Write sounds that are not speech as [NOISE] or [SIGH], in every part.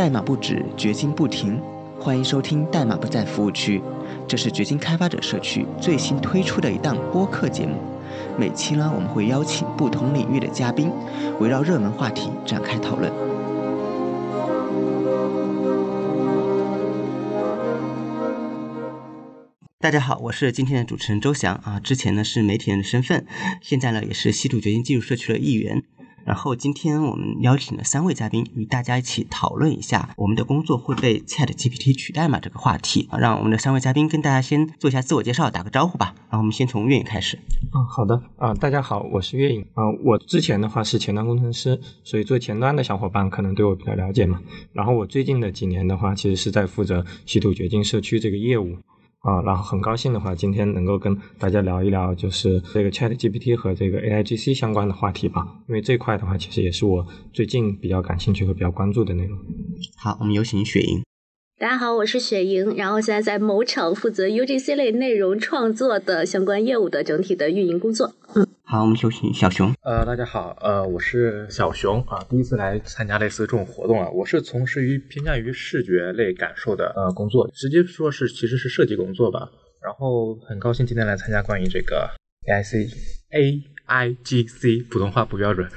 代码不止，掘金不停。欢迎收听代码不在服务区，这是掘金开发者社区最新推出的一档播客节目。每期呢，我们会邀请不同领域的嘉宾，围绕热门话题展开讨论。大家好，我是今天的主持人周翔啊。之前呢是媒体人的身份，现在呢也是稀土掘金技术社区的一员。然后今天我们邀请了三位嘉宾，与大家一起讨论一下我们的工作会被 Chat GPT 取代吗这个话题啊。让我们的三位嘉宾跟大家先做一下自我介绍，打个招呼吧。然后我们先从月影开始。嗯，好的啊，大家好，我是月影啊。我之前的话是前端工程师，所以做前端的小伙伴可能对我比较了解嘛。然后我最近的几年的话，其实是在负责稀土掘金社区这个业务。啊，然后很高兴的话，今天能够跟大家聊一聊，就是这个 Chat GPT 和这个 AIGC 相关的话题吧。因为这块的话，其实也是我最近比较感兴趣和比较关注的内容。好，我们有请雪莹。大家好，我是雪莹，然后现在在某厂负责 UGC 类内容创作的相关业务的整体的运营工作。嗯，好，我们有请小熊。呃，大家好，呃，我是小熊啊，第一次来参加类似这种活动啊，我是从事于偏向于视觉类感受的呃工作，直接说是其实是设计工作吧。然后很高兴今天来参加关于这个 AIC A I G C 普通话不标准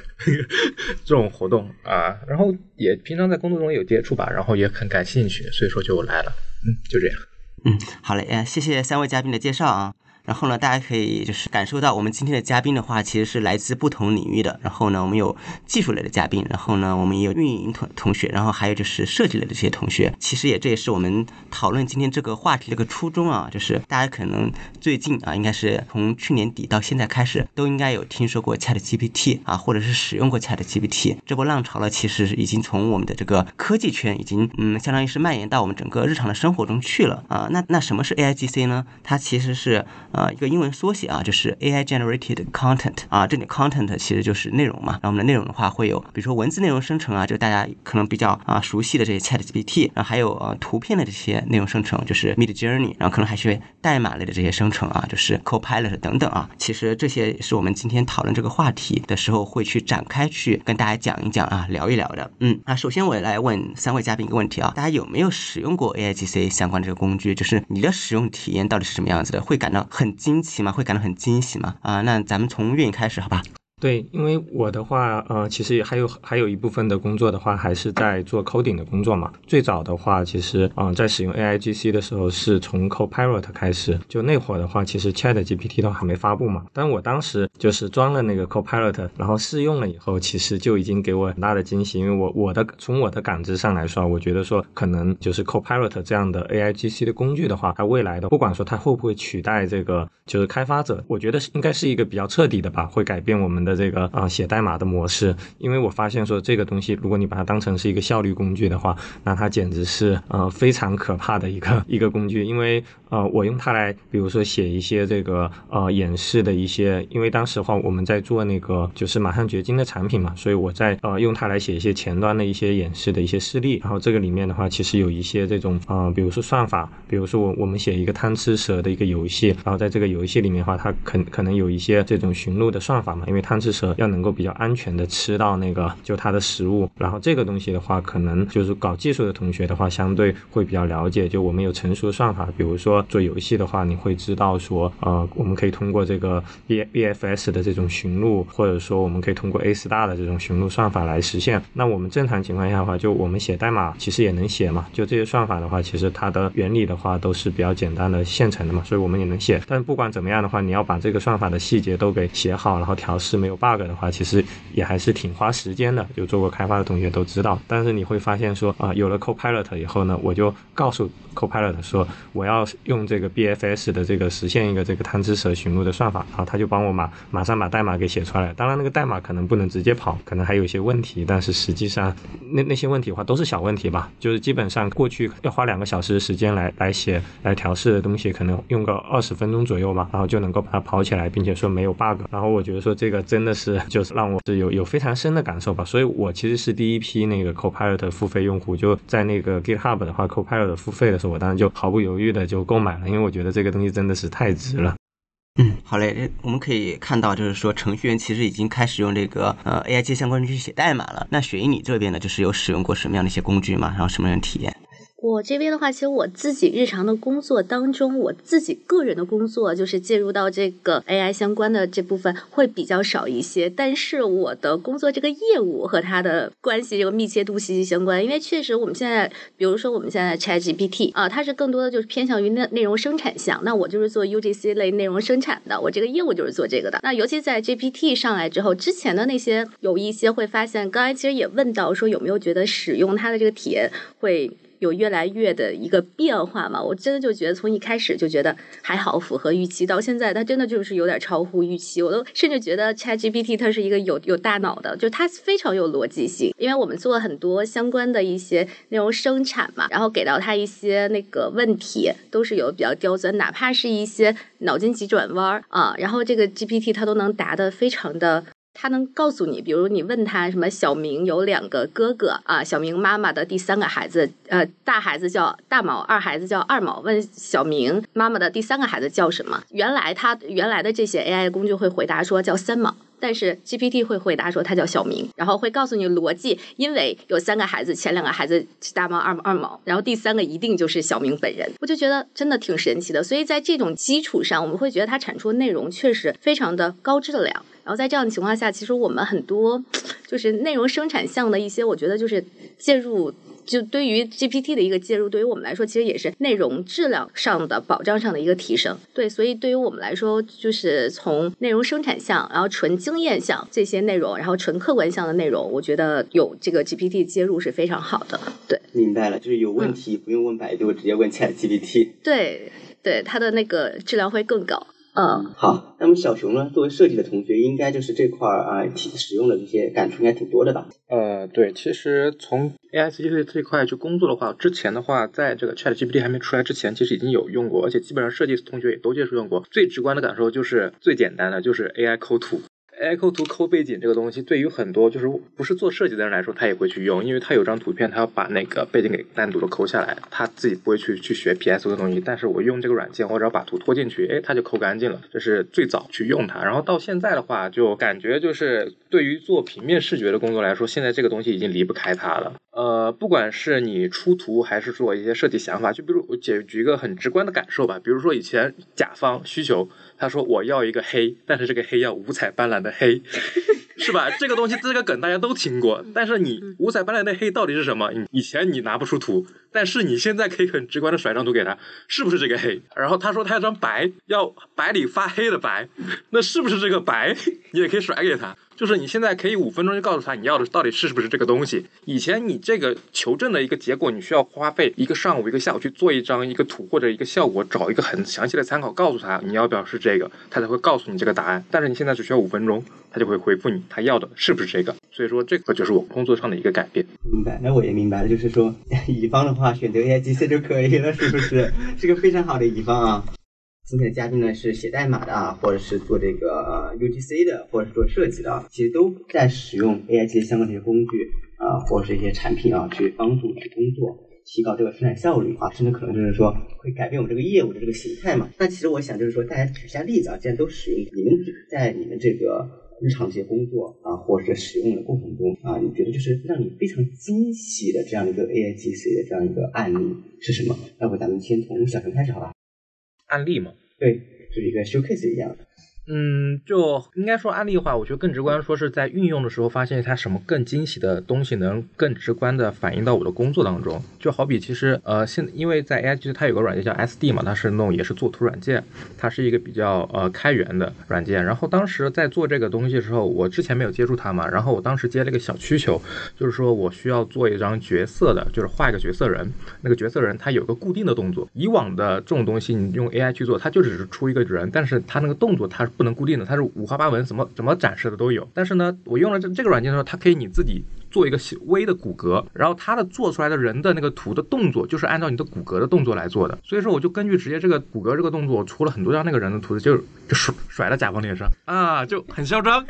[LAUGHS] 这种活动啊，然后也平常在工作中有接触吧，然后也很感兴趣，所以说就来了，嗯，就这样，嗯，好嘞，呃，谢谢三位嘉宾的介绍啊。然后呢，大家可以就是感受到我们今天的嘉宾的话，其实是来自不同领域的。然后呢，我们有技术类的嘉宾，然后呢，我们也有运营同同学，然后还有就是设计类的这些同学。其实也这也是我们讨论今天这个话题的一个初衷啊，就是大家可能最近啊，应该是从去年底到现在开始，都应该有听说过 Chat GPT 啊，或者是使用过 Chat GPT。这波浪潮呢，其实已经从我们的这个科技圈已经嗯，相当于是蔓延到我们整个日常的生活中去了啊。那那什么是 AIGC 呢？它其实是呃，一个英文缩写啊，就是 AI generated content 啊，这里 content 其实就是内容嘛。然后我们的内容的话，会有比如说文字内容生成啊，就大家可能比较啊熟悉的这些 Chat GPT，然后还有呃图片的这些内容生成，就是 Mid Journey，然后可能还是代码类的这些生成啊，就是 Copilot 等等啊。其实这些是我们今天讨论这个话题的时候会去展开去跟大家讲一讲啊，聊一聊的。嗯，那首先我来问三位嘉宾一个问题啊，大家有没有使用过 AIGC 相关的这个工具？就是你的使用体验到底是什么样子的？会感到很很惊。奇嘛？会感到很惊喜嘛？啊，那咱们从运营开始，好吧？对，因为我的话，呃，其实还有还有一部分的工作的话，还是在做 coding 的工作嘛。最早的话，其实，嗯，在使用 AIGC 的时候，是从 Copilot 开始。就那会儿的话，其实 Chat GPT 都还没发布嘛。但我当时就是装了那个 Copilot，然后试用了以后，其实就已经给我很大的惊喜。因为我我的从我的感知上来说，我觉得说可能就是 Copilot 这样的 AIGC 的工具的话，它未来的不管说它会不会取代这个就是开发者，我觉得是应该是一个比较彻底的吧，会改变我们的。这个啊写代码的模式，因为我发现说这个东西，如果你把它当成是一个效率工具的话，那它简直是呃非常可怕的一个一个工具。因为呃我用它来，比如说写一些这个呃演示的一些，因为当时的话我们在做那个就是马上掘金的产品嘛，所以我在呃用它来写一些前端的一些演示的一些示例。然后这个里面的话，其实有一些这种啊，比如说算法，比如说我我们写一个贪吃蛇的一个游戏，然后在这个游戏里面的话，它可可能有一些这种寻路的算法嘛，因为贪。吃蛇要能够比较安全的吃到那个就它的食物，然后这个东西的话，可能就是搞技术的同学的话，相对会比较了解。就我们有成熟的算法，比如说做游戏的话，你会知道说，呃，我们可以通过这个 B B F S 的这种寻路，或者说我们可以通过 A star 的这种寻路算法来实现。那我们正常情况下的话，就我们写代码其实也能写嘛。就这些算法的话，其实它的原理的话都是比较简单的现成的嘛，所以我们也能写。但不管怎么样的话，你要把这个算法的细节都给写好，然后调试没有。bug 的话，其实也还是挺花时间的。有做过开发的同学都知道。但是你会发现说啊，有了 Copilot 以后呢，我就告诉 Copilot 说，我要用用这个 BFS 的这个实现一个这个贪吃蛇寻路的算法，然后他就帮我马马上把代码给写出来。当然那个代码可能不能直接跑，可能还有一些问题，但是实际上那那些问题的话都是小问题吧。就是基本上过去要花两个小时的时间来来写来调试的东西，可能用个二十分钟左右吧，然后就能够把它跑起来，并且说没有 bug。然后我觉得说这个。真的是就是让我是有有非常深的感受吧，所以我其实是第一批那个 Copilot 付费用户，就在那个 GitHub 的话，Copilot 付费的时候，我当时就毫不犹豫的就购买了，因为我觉得这个东西真的是太值了。嗯，好嘞，我们可以看到，就是说程序员其实已经开始用这个呃 AI 机相关工具写代码了。那雪姨，你这边呢，就是有使用过什么样的一些工具吗？然后什么样的体验？我这边的话，其实我自己日常的工作当中，我自己个人的工作就是介入到这个 AI 相关的这部分会比较少一些。但是我的工作这个业务和它的关系这个密切度息息相关，因为确实我们现在，比如说我们现在 ChatGPT 啊，它是更多的就是偏向于内内容生产项。那我就是做 UGC 类内容生产的，我这个业务就是做这个的。那尤其在 GPT 上来之后，之前的那些有一些会发现，刚才其实也问到说有没有觉得使用它的这个体验会。有越来越的一个变化嘛？我真的就觉得从一开始就觉得还好，符合预期，到现在它真的就是有点超乎预期。我都甚至觉得 ChatGPT 它是一个有有大脑的，就它非常有逻辑性。因为我们做了很多相关的一些内容生产嘛，然后给到它一些那个问题，都是有比较刁钻，哪怕是一些脑筋急转弯啊，然后这个 GPT 它都能答得非常的。他能告诉你，比如你问他什么，小明有两个哥哥啊，小明妈妈的第三个孩子，呃，大孩子叫大毛，二孩子叫二毛。问小明妈妈的第三个孩子叫什么？原来他原来的这些 AI 工具会回答说叫三毛，但是 GPT 会回答说他叫小明，然后会告诉你逻辑，因为有三个孩子，前两个孩子是大毛、二毛二毛，然后第三个一定就是小明本人。我就觉得真的挺神奇的，所以在这种基础上，我们会觉得它产出的内容确实非常的高质量。然后在这样的情况下，其实我们很多就是内容生产项的一些，我觉得就是介入，就对于 GPT 的一个介入，对于我们来说，其实也是内容质量上的保障上的一个提升。对，所以对于我们来说，就是从内容生产项，然后纯经验项这些内容，然后纯客观项的内容，我觉得有这个 GPT 介入是非常好的。对，明白了，就是有问题不用问百度，直接问 ChatGPT。对，对，它的那个质量会更高。嗯，好，那么小熊呢？作为设计的同学，应该就是这块儿啊，挺使用的这些感触应该挺多的吧？呃，对，其实从 AI 设计这块去工作的话，之前的话，在这个 ChatGPT 还没出来之前，其实已经有用过，而且基本上设计同学也都接触用过。最直观的感受就是最简单的，就是 AI 抠图。AI 抠图抠背景这个东西，对于很多就是不是做设计的人来说，他也会去用，因为他有张图片，他要把那个背景给单独的抠下来，他自己不会去去学 PS 的东西。但是我用这个软件，我只要把图拖进去，哎，他就抠干净了。这是最早去用它，然后到现在的话，就感觉就是对于做平面视觉的工作来说，现在这个东西已经离不开它了。呃，不管是你出图还是做一些设计想法，就比如我举举一个很直观的感受吧，比如说以前甲方需求。他说我要一个黑，但是这个黑要五彩斑斓的黑，[LAUGHS] 是吧？这个东西这个梗大家都听过，但是你五彩斑斓的黑到底是什么？以前你拿不出图，但是你现在可以很直观的甩张图给他，是不是这个黑？然后他说他要张白，要白里发黑的白，那是不是这个白？你也可以甩给他。就是你现在可以五分钟就告诉他你要的到底是不是这个东西。以前你这个求证的一个结果，你需要花费一个上午、一个下午去做一张一个图或者一个效果，找一个很详细的参考，告诉他你要不要是这个，他才会告诉你这个答案。但是你现在只需要五分钟，他就会回复你他要的是不是这个。所以说这个就是我工作上的一个改变。明白，那我也明白了，就是说 [LAUGHS] 乙方的话选择 AI GC 就可以了，是不是？[LAUGHS] 是个非常好的乙方啊。今天的嘉宾呢是写代码的啊，或者是做这个 UGC 的，或者是做设计的，其实都在使用 AI 这些相关的一些工具啊，或者是一些产品啊，去帮助去工作，提高这个生产效率啊，甚至可能就是说会改变我们这个业务的这个形态嘛。那其实我想就是说，大家举一下例子啊，既然都使用，你们在你们这个日常这些工作啊，或者使用的过程中啊，你觉得就是让你非常惊喜的这样一个 AI GC 的这样一个案例是什么？要不咱们先从小陈开始好吧？案例嘛，对，就是一个 showcase 一样的。嗯，就应该说案例的话，我觉得更直观说是在运用的时候发现它什么更惊喜的东西，能更直观的反映到我的工作当中。就好比其实呃，现因为在 AI 其实它有个软件叫 SD 嘛，它是那种也是做图软件，它是一个比较呃开源的软件。然后当时在做这个东西的时候，我之前没有接触它嘛，然后我当时接了一个小需求，就是说我需要做一张角色的，就是画一个角色人，那个角色人他有个固定的动作。以往的这种东西你用 AI 去做，它就只是出一个人，但是它那个动作它不能固定的，它是五花八门，怎么怎么展示的都有。但是呢，我用了这这个软件的时候，它可以你自己做一个微的骨骼，然后它的做出来的人的那个图的动作就是按照你的骨骼的动作来做的。所以说我就根据直接这个骨骼这个动作，我出了很多张那个人的图，就就甩甩在甲方脸上啊，就很嚣张，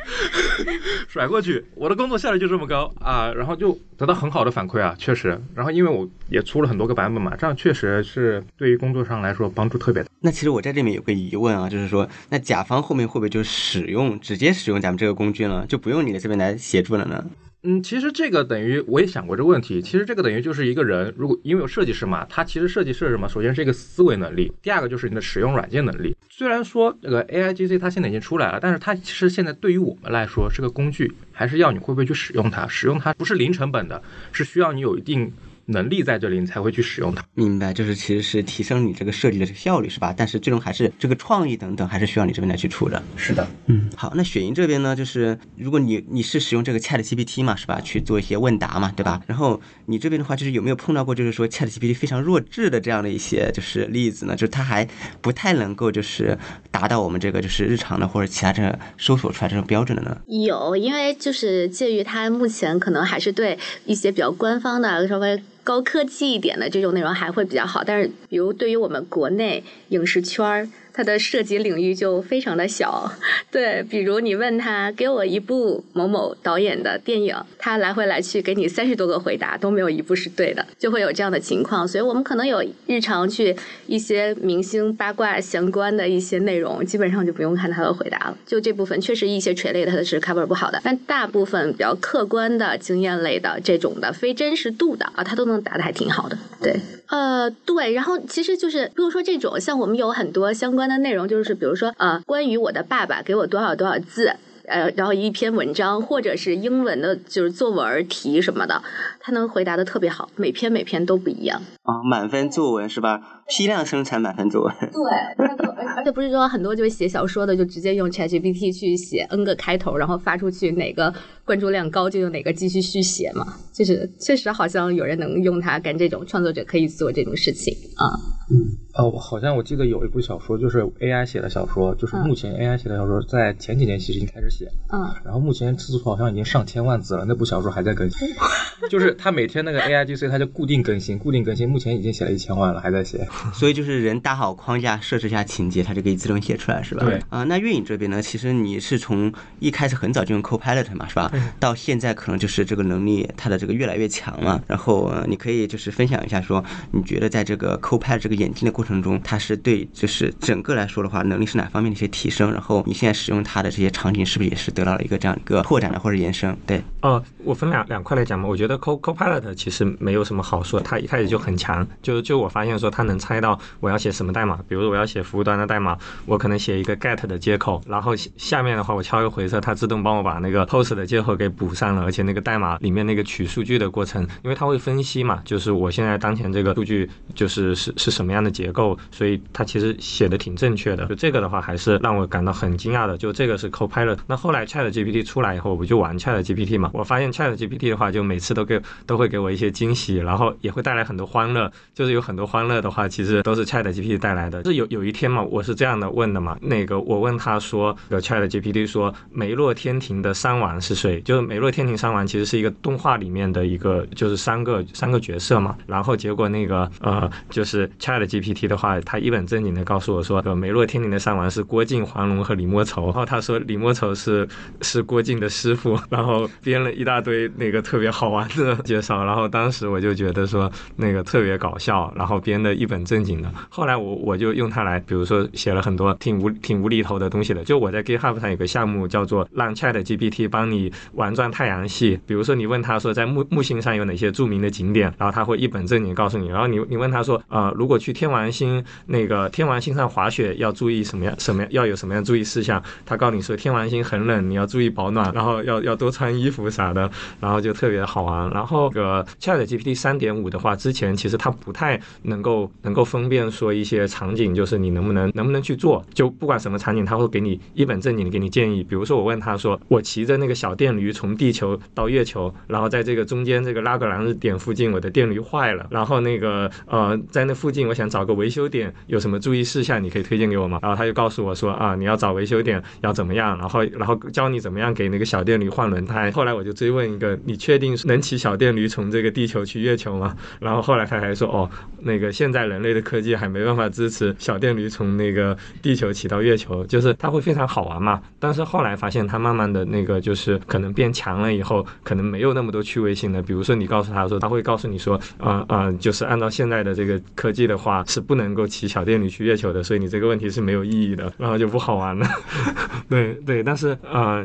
[LAUGHS] 甩过去，我的工作效率就这么高啊，然后就得到很好的反馈啊，确实。然后因为我也出了很多个版本嘛，这样确实是对于工作上来说帮助特别大。那其实我在这里面有个疑问啊，就是说，那甲方后面会不会就使用直接使用咱们这个工具呢，就不用你的这边来协助了呢？嗯，其实这个等于我也想过这个问题。其实这个等于就是一个人，如果因为有设计师嘛，他其实设计是什么？首先是一个思维能力，第二个就是你的使用软件能力。虽然说这个 A I G C 它现在已经出来了，但是它其实现在对于我们来说是个工具，还是要你会不会去使用它？使用它不是零成本的，是需要你有一定。能力在这里，你才会去使用它。明白，就是其实是提升你这个设计的这个效率，是吧？但是最终还是这个创意等等，还是需要你这边来去出的。是的，嗯，好，那雪莹这边呢，就是如果你你是使用这个 Chat GPT 嘛，是吧？去做一些问答嘛，对吧？然后你这边的话，就是有没有碰到过，就是说 Chat GPT 非常弱智的这样的一些就是例子呢？就是它还不太能够就是达到我们这个就是日常的或者其他这搜索出来这种标准的呢？有，因为就是介于它目前可能还是对一些比较官方的稍微。高科技一点的这种内容还会比较好，但是比如对于我们国内影视圈儿。它的涉及领域就非常的小，对，比如你问他给我一部某某导演的电影，他来回来去给你三十多个回答都没有一部是对的，就会有这样的情况。所以我们可能有日常去一些明星八卦相关的一些内容，基本上就不用看他的回答了。就这部分确实一些垂类的它是 cover 不好的，但大部分比较客观的经验类的这种的非真实度的啊，他都能答的还挺好的。对，呃，对，然后其实就是比如说这种像我们有很多相关。的内容就是，比如说，呃，关于我的爸爸给我多少多少字，呃，然后一篇文章或者是英文的，就是作文题什么的，他能回答的特别好，每篇每篇都不一样啊，满分作文是吧？批量生产满分作文。对，而 [LAUGHS] 且不是说很多就是写小说的就直接用 ChatGPT 去写 N 个开头，然后发出去哪个关注量高就用哪个继续续写嘛，就是确实好像有人能用它干这种创作者可以做这种事情啊。嗯。哦，好像我记得有一部小说，就是 AI 写的小说，就是目前 AI 写的小说，在前几年其实已经开始写，嗯，然后目前字数好像已经上千万字了，那部小说还在更新，[LAUGHS] 就是他每天那个 AI GC 他就固定更新，固定更新，目前已经写了一千万了，还在写，[LAUGHS] 所以就是人搭好框架，设置一下情节，它就可以自动写出来，是吧？对，啊，那运营这边呢，其实你是从一开始很早就用 Copilot 嘛，是吧？到现在可能就是这个能力它的这个越来越强了，然后你可以就是分享一下，说你觉得在这个 Copilot 这个演进的过程中，它是对，就是整个来说的话，能力是哪方面的一些提升？然后你现在使用它的这些场景，是不是也是得到了一个这样一个拓展的或者延伸？对，哦，我分两两块来讲嘛。我觉得 Co Copilot 其实没有什么好说，它一开始就很强。就就我发现说，它能猜到我要写什么代码。比如我要写服务端的代码，我可能写一个 get 的接口，然后下面的话我敲一个回车，它自动帮我把那个 post 的接口给补上了。而且那个代码里面那个取数据的过程，因为它会分析嘛，就是我现在当前这个数据就是是是什么样的结构，所以。它其实写的挺正确的，就这个的话还是让我感到很惊讶的。就这个是 Copilot。那后来 Chat GPT 出来以后，我不就玩 Chat GPT 嘛？我发现 Chat GPT 的话，就每次都给都会给我一些惊喜，然后也会带来很多欢乐。就是有很多欢乐的话，其实都是 Chat GPT 带来的。是有有一天嘛，我是这样的问的嘛，那个我问他说，有 Chat GPT 说梅洛天庭的三王是谁？就是梅洛天庭三王其实是一个动画里面的一个，就是三个三个角色嘛。然后结果那个呃，就是 Chat GPT 的话，他一本。正经的告诉我说，梅洛天庭的三王是郭靖、黄蓉和李莫愁。然后他说李莫愁是是郭靖的师傅，然后编了一大堆那个特别好玩的介绍。然后当时我就觉得说那个特别搞笑，然后编的一本正经的。后来我我就用它来，比如说写了很多挺无挺无厘头的东西的。就我在 GitHub 上有个项目叫做让 Chat GPT 帮你玩转太阳系。比如说你问他说在木木星上有哪些著名的景点，然后他会一本正经告诉你。然后你你问他说呃如果去天王星那个。天王星上滑雪要注意什么样？什么要有什么样注意事项？他告诉你说，天王星很冷，你要注意保暖，然后要要多穿衣服啥的，然后就特别好玩。然后个 Chat GPT 三点五的话，之前其实它不太能够能够分辨说一些场景，就是你能不能能不能去做，就不管什么场景，他会给你一本正经的给你建议。比如说我问他说，我骑着那个小电电驴从地球到月球，然后在这个中间这个拉格朗日点附近，我的电驴坏了，然后那个呃，在那附近我想找个维修点，有什么注意事项你可以推荐给我吗？然后他就告诉我说啊，你要找维修点要怎么样，然后然后教你怎么样给那个小电驴换轮胎。后来我就追问一个，你确定能骑小电驴从这个地球去月球吗？然后后来他还说哦，那个现在人 [LAUGHS] 类的科技还没办法支持小电驴从那个地球骑到月球，就是它会非常好玩嘛。但是后来发现它慢慢的那个就是可能变强了以后，可能没有那么多趣味性的。比如说你告诉他说，他会告诉你说，啊、啊、就是按照现在的这个科技的话，是不能够骑小电驴去月球的，所以你这个问题是没有意义的，然后就不好玩了。[LAUGHS] 对对，但是呃，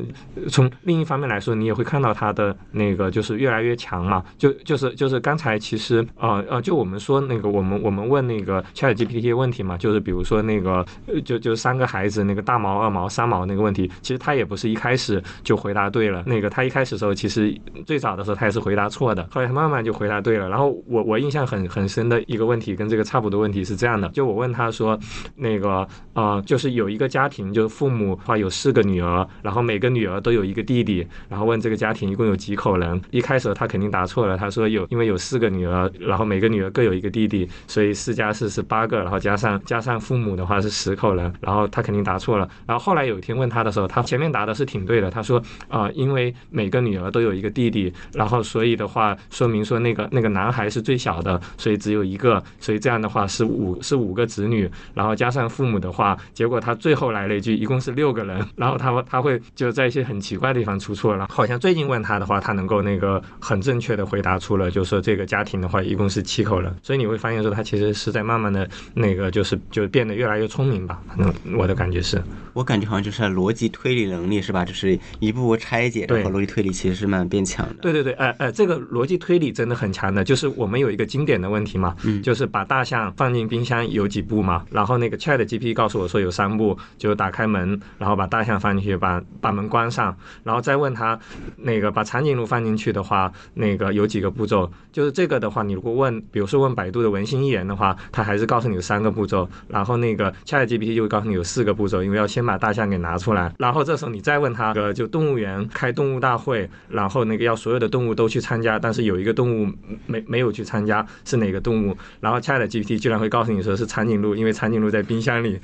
从另一方面来说，你也会看到它的那个就是越来越强嘛，就就是就是刚才其实呃呃，就我们说那个我们我们问那个 Chat GPT 问题嘛，就是比如说那个就就三个孩子那个大毛、二毛、三毛那个问题，其实他也不是一开始就回答对了，那个他一开始时候其实最早的时候他也是回答错的，后来他慢慢就回答对了。然后我我印象很很深的一个问题跟这个差不多问题是这样的，就我问他说那个呃就是有一个家庭，就是父母的话有四个女儿，然后每个女儿都有一个弟弟，然后问这个家庭一共有几口人。一开始他肯定答错了，他说有，因为有四个女儿，然后每个女儿各有一个弟弟，所以四加四是八个，然后加上加上父母的话是十口人，然后他肯定答错了。然后后来有一天问他的时候，他前面答的是挺对的，他说啊、因为每个女儿都有一个弟弟，然后所以的话说明说那个那个男孩是最小的，所以只有一个，所以这样的话是五是五个子女，然后加上父母的话，结果他最后来了一句一共是六个人，然后他他会就在一些很奇怪的地方出错了。好像最近问他的话，他能够那个很正确的回答出了，就是说这个家庭的话一共是七口人，所以你会发现说他其实是在慢慢的那个就是就变得越来越聪明吧，反正我的感觉是。我感觉好像就是逻辑推理能力是吧？就是一步步拆解，对然后逻辑推理其实是慢慢变强的。对对对，呃呃，这个逻辑推理真的很强的，就是我们有一个经典的问题嘛，嗯就是把大象放进冰箱有几步嘛，然后那个 Chat GPT 告诉我说有三步，就打开门，然后把大象放进去，把把门关上，然后再问他那个把长颈鹿放进去的话，那个有几个步骤？就是这个的话，你如果问，比如说问百度的文心一言的话，它还是告诉你有三个步骤，然后那个 Chat GPT 就会告诉你有四个步骤，因为要先把大象给拿出来，然后这时候你再问他，呃，就动物园开动物大会，然后那个要所有的动物都去参加，但是有一个动物没没有去参加，是哪个动物？然后 Chat GPT 居然会告诉你说是长颈鹿，因为长颈鹿在冰箱里，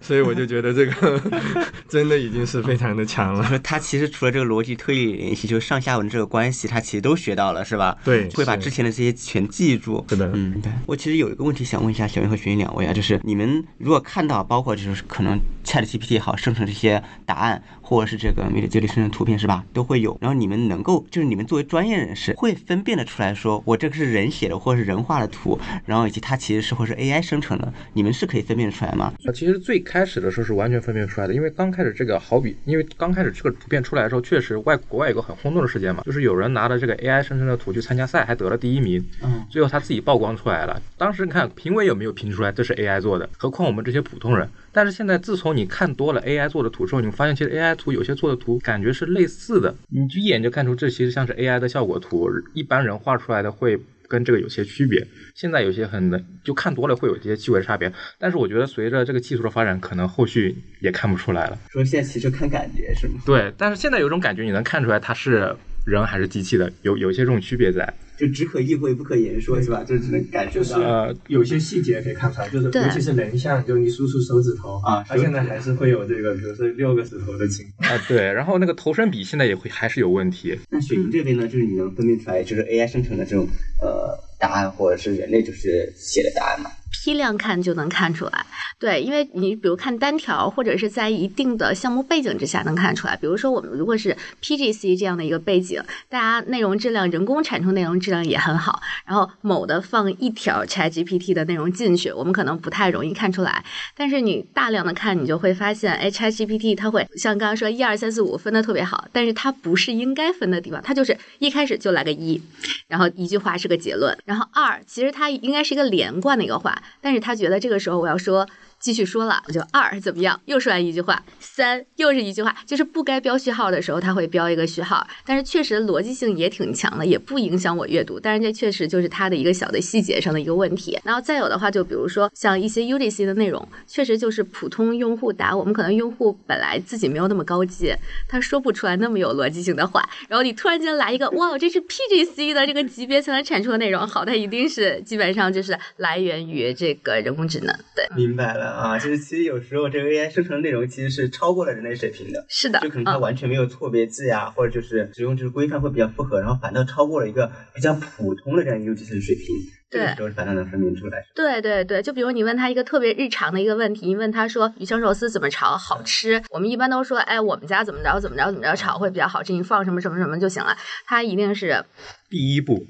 所以我就觉得这个 [LAUGHS] 真的已经是非常的强了。说他其实除了这个逻辑推理联系，就是上下文这个关系，他其实都学到了，是吧？对会把之前的这些全记住。是的嗯，对。我其实有一个问题想问一下小云和学云两位啊，就是你们如果看到包括就是可能 Chat GPT 好生成这些答案，或者是这个 Mid Journey 生成图片是吧，都会有。然后你们能够就是你们作为专业人士会分辨得出来说，我这个是人写的或者是人画的图，然后以及它其实是或是 AI 生成的，你们是可以分辨得出来吗？呃，其实最开始的时候是完全分辨不出来的，因为刚开始这个好比，因为刚开始这个图片出来的时候，确实外国外有个很轰动的事件嘛，就是有人拿着这个 AI 生成的图去参加赛，还得了第一名，嗯，最后他自己曝光出来了。当时你看评委有没有评出来这是 AI 做的？何况我们这些普通人。但是现在自从你看多了 AI 做的图之后，你发现其实 AI 图有些做的图感觉是类似的，你就一眼就看出这其实像是 AI 的效果图，一般人画出来的会跟这个有些区别。现在有些很能就看多了会有一些细微的差别，但是我觉得随着这个技术的发展，可能后续也看不出来了。说现在其实看感觉是吗？对，但是现在有种感觉，你能看出来它是人还是机器的，有有一些这种区别在。就只可意会不可言说是吧？就只能感受到。呃，有些细节可以看出来，就是尤其是人像，就你数数手指头啊它现在还是会有这个，比如说六个指头的情况。啊，对，然后那个头身比现在也会还是有问题。那雪莹这边呢，就是你能分辨出来，就是 AI 生成的这种呃答案，或者是人类就是写的答案吗？批量看就能看出来。对，因为你比如看单条，或者是在一定的项目背景之下能看出来。比如说我们如果是 PGC 这样的一个背景，大家内容质量、人工产出内容质量也很好，然后某的放一条 ChatGPT 的内容进去，我们可能不太容易看出来。但是你大量的看，你就会发现，哎，ChatGPT 它会像刚刚说一二三四五分的特别好，但是它不是应该分的地方，它就是一开始就来个一，然后一句话是个结论，然后二其实它应该是一个连贯的一个话，但是他觉得这个时候我要说。继续说了，我就二怎么样，又说完一句话，三又是一句话，就是不该标序号的时候，它会标一个序号，但是确实逻辑性也挺强的，也不影响我阅读，但是这确实就是它的一个小的细节上的一个问题。然后再有的话，就比如说像一些 UGC 的内容，确实就是普通用户答我们可能用户本来自己没有那么高级，他说不出来那么有逻辑性的话，然后你突然间来一个，哇，这是 PGC 的这个级别才能产出的内容，好，它一定是基本上就是来源于这个人工智能，对。明白了。啊，就是其实有时候这个 AI 生成的内容其实是超过了人类水平的，是的，就可能它嗯完全没有错别字呀，或者就是使用就是规范会比较符合，然后反倒超过了一个比较普通的这样一个 UGC 的水平，这个对时候反倒能分辨出来。对对对，就比如你问他一个特别日常的一个问题，你问他说鱼香肉丝怎么炒好吃，我们一般都说，哎，我们家怎么着怎么着怎么着炒会比较好吃，你放什么什么什么就行了。他一定是，第一步，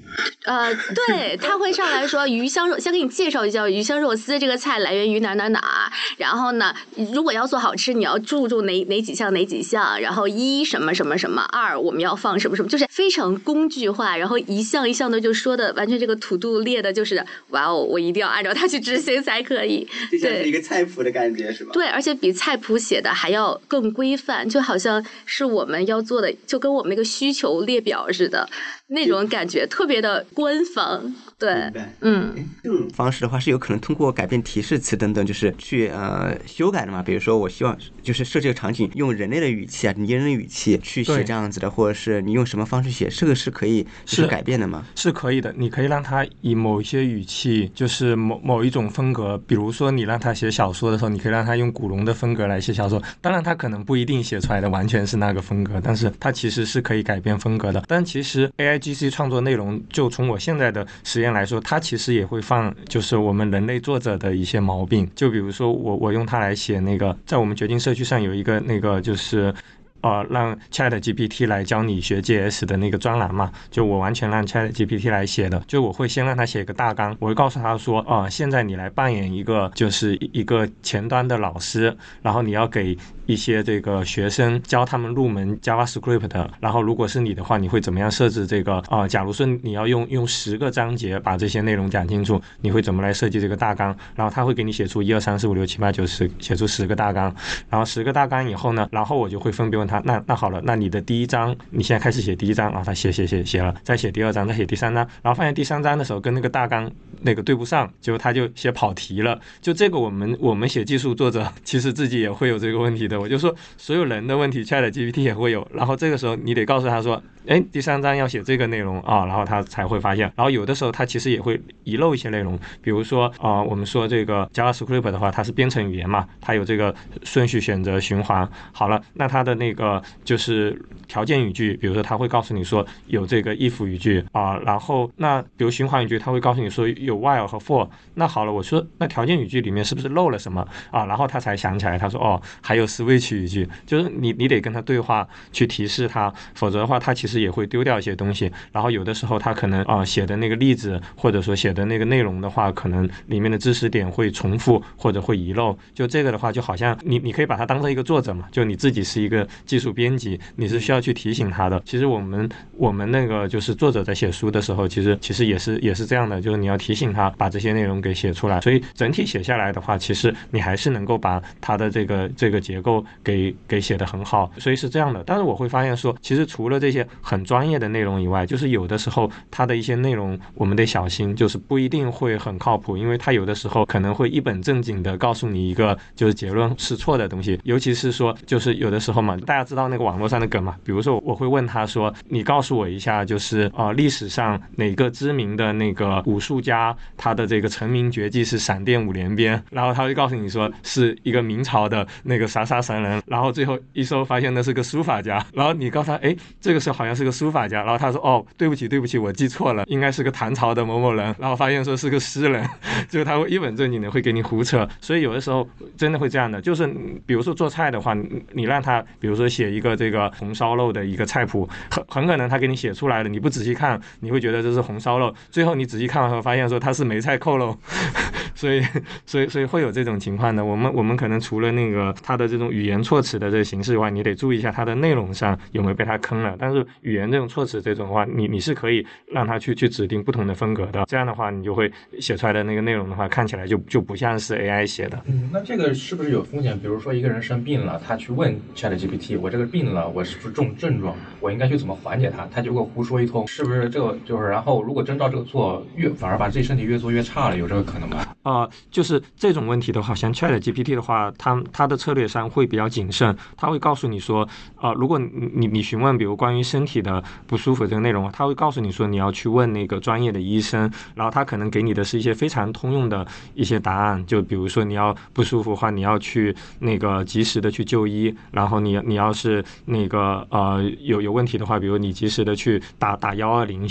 呃，对，他会上来说鱼香肉，先给你介绍一下鱼香肉丝这个菜来源于哪哪哪，然后呢，如果要做好吃，你要注重哪哪几项哪几项，然后一什么什么什么，二我们要放什么什么，就是非常工具化，然后一项一项的就说的完全这个土度列的就是，哇哦，我一定要按照它去执行才可以。就像是一个菜谱的感觉，是吧？对，而且比菜谱写的还要更规范，就好像是我们要做的，就跟我们那个需求列表似的，那种感觉特别的官方。对。嗯，这种方式的话，是有可能通过改变提示词等等，就是去呃修改的嘛。比如说，我希望就是设这个场景用人类的语气啊，拟人的语气去写这样子的，或者是你用什么方式写，这个是可以是是改变的吗？是可以的，你可以让他以某一些语气，就是某某一种风格，比如说你让他写小说的时候，你可以让他用古龙的风格来写小说。当然，他可能不一定写出来的完全是那个风格，但是他其实是可以改变风格的。但其实 A I G C 创作内容，就从我现在的实验来说，它其实也会放就是我们人类作者的一些毛病。就比如说我我用它来写那个，在我们掘金社区上有一个那个就是。呃，让 Chat GPT 来教你学 JS 的那个专栏嘛，就我完全让 Chat GPT 来写的，就我会先让他写个大纲，我会告诉他说，啊、现在你来扮演一个就是一个前端的老师，然后你要给一些这个学生教他们入门 JavaScript 的，然后如果是你的话，你会怎么样设置这个啊、假如说你要用用十个章节把这些内容讲清楚，你会怎么来设计这个大纲？然后他会给你写出一二三四五六七八九十，写出十个大纲，然后十个大纲以后呢，然后我就会分别问他，那那好了，那你的第一章，你现在开始写第一章，然后他写写写写了，再写第二章，再写第三章，然后发现第三章的时候跟那个大纲那个对不上，结果他就写跑题了。就这个我们我们写技术作者其实自己也会有这个问题的，我就说所有人的问题，Chat GPT 也会有，然后这个时候你得告诉他说，哎，第三章要写这个内容啊，然后他才会发现，然后有的时候他其实也会遗漏一些内容，比如说啊、我们说这个 JavaScript 的话，它是编程语言嘛，它有这个顺序选择循环。好了，那它的那个就是条件语句，比如说它会告诉你说有这个 if 语句啊、然后那比如循环语句，它会告诉你说有 while 和 for。那好了，我说那条件语句里面是不是漏了什么啊？然后他才想起来，他说哦，还有 switch 语句，就是你你得跟他对话去提示他，否则的话他其实也会丢掉一些东西。然后有的时候他可能啊、写的那个例子或者说写的那个内容的话，可能里面的知识点会重复或者会遗漏。就这个的话，就好像你你可以把它当成一个作者嘛，就你自己是一个技术编辑，你是需要去提醒他的。其实我们我们那个就是作者在写书的时候，其实其实也是也是这样的，就是你要提醒他把这些内容给写出来。所以整体写下来的话，其实你还是能够把它的这个这个结构给给写得很好。所以是这样的。但是我会发现说，其实除了这些很专业的内容以外，就是有的时候它的一些内容我们得小心，就是不一定会很靠谱，因为它有的时候可能会一本正经的告诉你一个就是结论是错的东西，尤其是说就是有的时候嘛，大家知道那个网络上的梗嘛，比如说我会问他说，你告诉我一下，就是呃历史上哪个知名的那个武术家他的这个成名绝技是闪电五连鞭，然后他会告诉你说是一个明朝的那个啥啥神人，然后最后一搜发现那是个书法家，然后你告诉他，哎，这个时候好像是个书法家，然后他说哦，对不起对不起，我记错了，应该是个唐朝的某某人，然后发现说是个诗人，[LAUGHS] 就是他会一本正经的会给你胡扯，所以有的时候真的会这样的，就是比如说做菜的话，你让他比如说写一个这个红烧肉的一个菜谱，很很可能他给你写出来了，你不仔细看，你会觉得这是红烧肉，最后你仔细看完后发现说它是梅菜扣肉，所以 [LAUGHS] 所以所以会有这种情况的。我们我们可能除了那个它的这种语言措辞的这个形式以外，你得注意一下它的内容上有没有被它坑了。但是语言这种措辞这种的话，你你是可以让它去去指定不同的风格的。这样的话，你就会写出来的那个内容的话，看起来就就不像是 AI 写的。嗯，那这个是不是有风险？比如说一个人生病了，他去问 ChatGPT，我这个病了，我是不是重症状？我应该去怎么缓解它？他就会胡说一通，是不是这个就是？然后如果真照这个做，越反而把自己身体越做越差了，有这个可能吗？啊，就是这种问题的话，像 ChatGPT 的话，它它的策略上会比较谨慎，它会告诉你说，啊，如果你你你询问比如关于身体的不舒服这个内容，它会告诉你说你要去问那个专业的医生，然后他可能给你的是一些非常通用的一些答案，就比如说你要不舒服的话，你要去那个及时的去就医，然后你你要是那个呃有有问题的话，比如你及时的去打打幺二零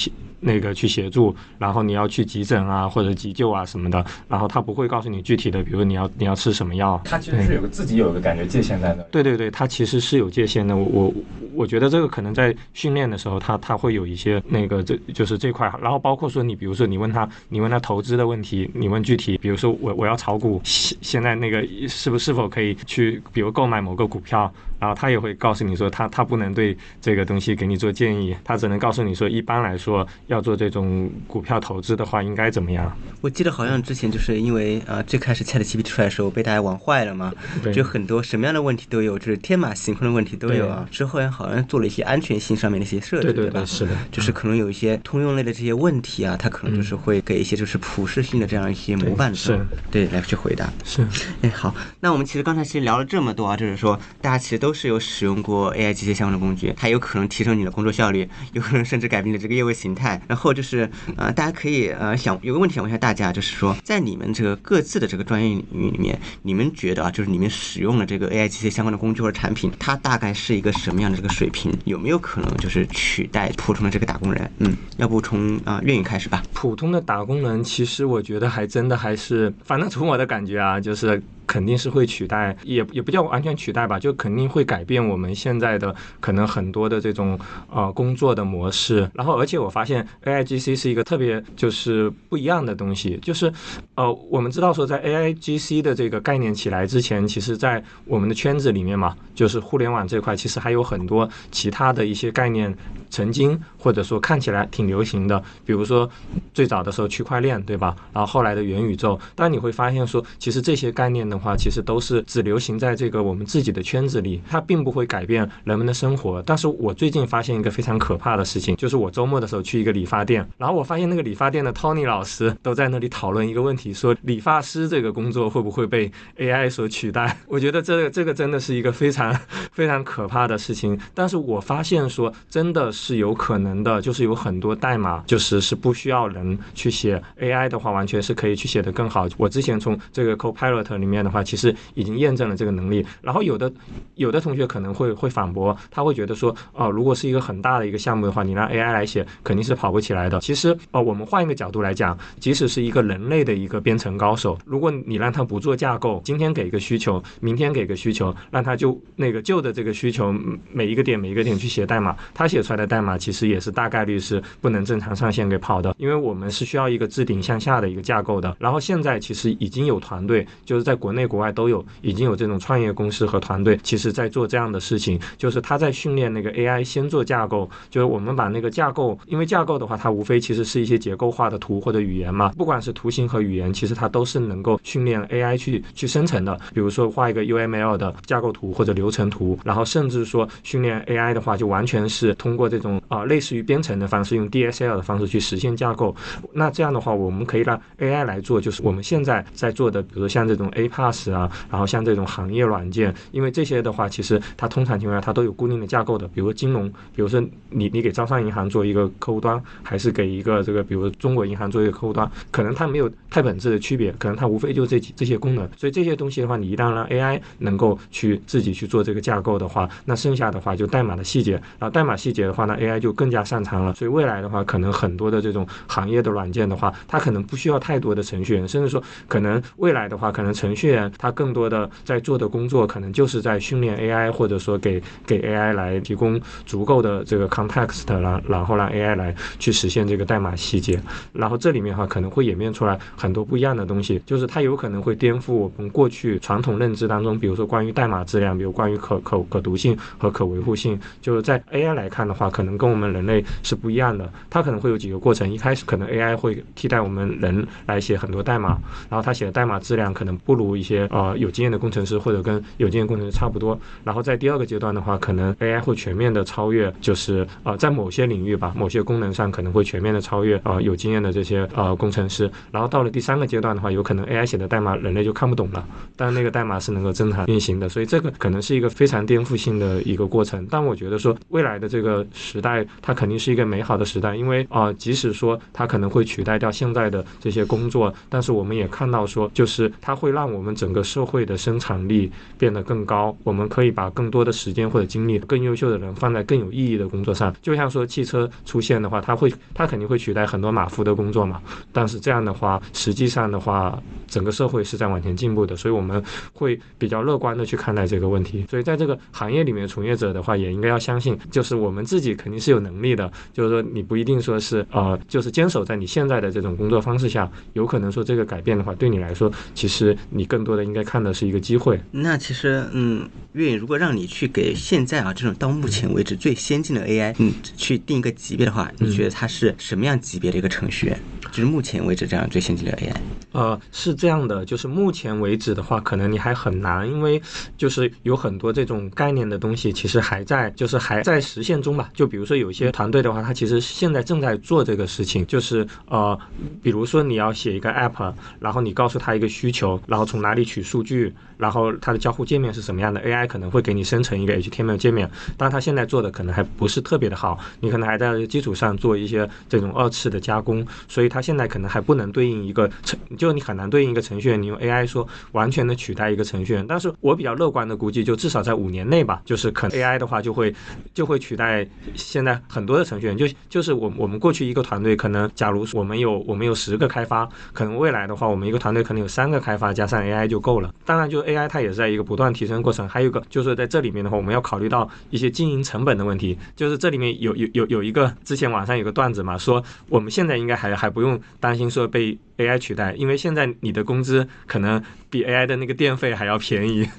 那个去协助，然后你要去急诊啊或者急救啊什么的，然后他不会告诉你具体的，比如你要你要吃什么药。他其实是有个自己有一个感觉界限在的。对对对，他其实是有界限的。我我我觉得这个可能在训练的时候，他他会有一些那个这就是这块。然后包括说你比如说你问他你问他投资的问题，你问具体，比如说我我要炒股，现现在那个是不是否可以去比如购买某个股票，然后他也会告诉你说他他不能对这个东西给你做建议，他只能告诉你说一般来说要做这种股票投资的话应该怎么样。我记得好像之前就是因为呃最开始 ChatGPT 出来的时候被大家玩坏了嘛，就很多什么样的问题都有，就是天马行空的问题都有啊。之后好像做了一些安全性上面的一些设置，吧？对对对，是的。就是可能有一些通用类的这些问题啊，它可能就是会给一些就是普适性的这样一些模板是对来去回答。是，哎，好，那我们其实刚才其实聊了这么多啊，就是说大家其实都都是有使用过 AI G C 相关的工具，它有可能提升你的工作效率，[LAUGHS] 有可能甚至改变你这个业务形态。然后就是呃，大家可以呃想有个问题想问一下大家，就是说在你们这个各自的这个专业领域里面，你们觉得啊，就是你们使用的这个 AI G C 相关的工具或者产品，它大概是一个什么样的这个水平？有没有可能就是取代普通的这个打工人？嗯，要不从啊粤语开始吧。普通的打工人，其实我觉得还真的还是，反正从我的感觉啊，就是肯定是会取代，也也不叫完全取代吧，就肯定会改变我们现在的可能很多的这种呃工作的模式。然后，而且我发现 AIGC 是一个特别就是不一样的东西，就是呃我们知道说在 AIGC 的这个概念起来之前，其实在我们的圈子里面嘛，就是互联网这块，其实还有很多其他的一些概念曾经或者说看起来挺流行的，比如说最早的时候区块链，对吧？然后后来的元宇宙，但你会发现说，其实这些概念的话，其实都是只流行在这个我们自己的圈子里，它并不会改变人们的生活。但是我最近发现一个非常可怕的事情，就是我周末的时候去一个理发店，然后我发现那个理发店的 Tony 老师都在那里讨论一个问题，说理发师这个工作会不会被 AI 所取代？我觉得这个这个真的是一个非常非常可怕的事情。但是我发现说，真的是有可能的，就是有很多代码就是是不需要人去写，AI 的话完全是可以去写得更好。我之前从这个 Copilot 里面的话，其实已经验证了这个能力。然后有的有的同学可能会会反驳，他会觉得说，哦、如果是一个很大的一个项目的话，你让 AI 来写肯定是跑不起来的。其实，哦、我们换一个角度来讲，即使是一个人类的一个编程高手，如果你让他不做架构，今天给一个需求，明天给个需求，让他就那个旧的这个需求每一个点每一个点去写代码，他写出来的代码其实也是大概率是不能正常上线给跑的，因为我们是需要一个置顶向下的一个架构的。然后现在其实已经有团队，就是在国内国外都有，已经有这种创业公司和团队，其实在做这样的事情，就是他在训练那个 AI 先做架构，就是我们把那个架构，因为架构的话，它无非其实是一些结构化的图或者语言嘛，不管是图形和语言，其实它都是能够训练 AI 去去生成的。比如说画一个 UML 的架构图或者流程图，然后甚至说训练 AI 的话，就完全是通过这这种啊、类似于编程的方式，用 DSL 的方式去实现架构。那这样的话，我们可以让 AI 来做，就是我们现在在做的，比如说像这种 A Pass 啊，然后像这种行业软件，因为这些的话，其实它通常情况下它都有固定的架构的，比如说金融，比如说你你给招商银行做一个客户端，还是给一个这个比如中国银行做一个客户端，可能它没有太本质的区别，可能它无非就这几这些功能。所以这些东西的话，你一旦让 AI 能够去自己去做这个架构的话，那剩下的话就代码的细节，然后代码细节的话，那 AI 就更加擅长了。所以未来的话，可能很多的这种行业的软件的话，它可能不需要太多的程序员，甚至说可能未来的话，可能程序员他更多的在做的工作，可能就是在训练 AI，或者说给给 AI 来提供足够的这个 context，然然后让 AI 来去实现这个代码细节。然后这里面哈，可能会演变出来很多不一样的东西，就是它有可能会颠覆我们过去传统认知当中，比如说关于代码质量，比如关于可可可读性和可维护性，就是在 AI 来看的话，可能跟我们人类是不一样的。它可能会有几个过程，一开始可能 AI 会替代我们人来写很多代码，然后它写的代码质量可能不如一些呃有经验的工程师或者跟有经验工程师差不多。然后在第二个阶段的话，可能 AI 会全面的超越，就是呃在某些领域吧，某些功能上可能会全面的超越呃有经验的这些呃工程师。然后到了第三个阶段的话，有可能 AI 写的代码人类就看不懂了，但那个代码是能够正常运行的，所以这个可能是一个非常颠覆性的一个过程。但我觉得说未来的这个时代，它肯定是一个美好的时代，因为啊、即使说它可能会取代掉现在的这些工作，但是我们也看到说，就是它会让我们整个社会的生产力变得更高，我们可以把更多的时间或者精力，更优秀的人放在更有意义的工作上。就像说汽车出现的话，它会它肯定会取代很多马夫的工作嘛，但是这样的话，实际上的话，整个社会是在往前进步的，所以我们会比较乐观的去看待这个问题。所以在这个行业里面，从业者的话也应该要相信，就是我们自己肯定是有能力的，就是说你不一定说是呃，就是坚守在你现在的这种工作方式下，有可能说这个改变的话，对你来说，其实你更多的应该看的是一个机会。那其实，嗯，月影如果让你去给现在啊这种到目前为止最先进的 AI，嗯，去定一个级别的话，你觉得它是什么样级别的一个程序员？就是目前为止这样最先进的 AI。呃，是这样的，就是目前为止的话，可能你还很难，因为就是有很多这种概念的东西，其实还在，就是还在实现中吧。就比如说有些团队的话，它其实现在正在做这个事情，就是呃，比如说你要写一个 app，然后你告诉他一个需求，然后从哪里取数据，然后它的交互界面是什么样的，AI 可能会给你生成一个 HTML 界面，但它现在做的可能还不是特别的好，你可能还在基础上做一些这种二次的加工，所以它现在可能还不能对应一个程，就你很难对应一个程序员，你用 AI 说完全的取代一个程序员。但是我比较乐观的估计，就至少在五年内吧，就是可能 AI 的话就会就会取代现在很多的程序员。就就是我我们过去一个团队，可能假如我们有我们有十个开发，可能未来的话，我们一个团队可能有三个开发加上 AI 就够了。当然，就 AI 它也是在一个不断提升过程。还有一个就是在这里面的话，我们要考虑到一些经营成本的问题。就是这里面有有有有一个之前网上有个段子嘛，说我们现在应该还还不用担心说被 AI 取代，因为现在你的工资可能比 AI 的那个电费还要便宜。[LAUGHS]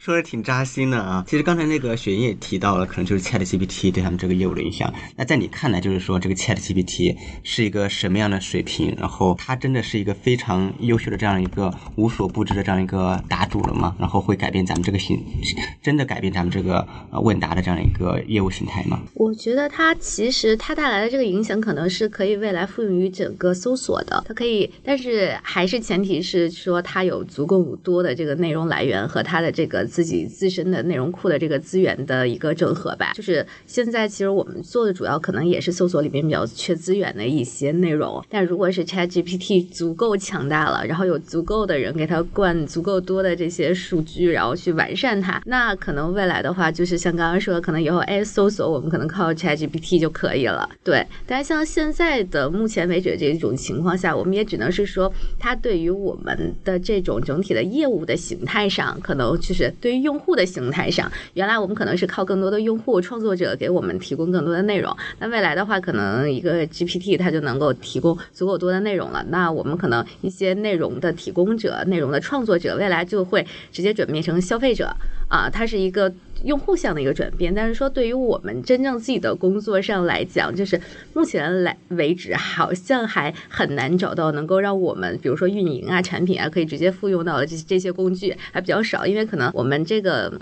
说的挺扎心的啊！其实刚才那个雪莹也提到了，可能就是 Chat GPT 对他们这个业务的影响。那在你看来，就是说这个 Chat GPT 是一个什么样的水平？然后它真的是一个非常优秀的这样一个无所不知的这样一个答主了吗？然后会改变咱们这个形，真的改变咱们这个呃问答的这样一个业务形态吗？我觉得它其实它带来的这个影响，可能是可以未来赋予于整个搜索的。它可以，但是还是前提是说它有足够多的这个内容来源和它的这个自己自身的内容库的这个资源的一个整合吧。就是现在其实我们做的主要可能也是搜索里面比较缺资源的一些内容，但如果是 ChatGPT 足够强大了，然后有足够的人给它灌足够多的这些数据，然后去完善它，那可能未来的话，就是像刚刚说的，可能以后哎搜索我们可能靠 ChatGPT 就可以了。对，但是像现在的目前为止这种情况下，我们也只能是说，它对于我们的这种整体的业务的形态上，可能就是对于用户的形态上，原来我们可能是靠更多的用户创作者给我们提供更多的内容，那未来的话，可能一个 GPT 它就能够提供足够多的内容了。那我们可能一些内容的提供者、内容的创作者，未来就会直接转变成消费者啊，它是一个。用户向的一个转变，但是说对于我们真正自己的工作上来讲，就是目前来为止，好像还很难找到能够让我们，比如说运营啊、产品啊，可以直接复用到的这这些工具还比较少，因为可能我们这个。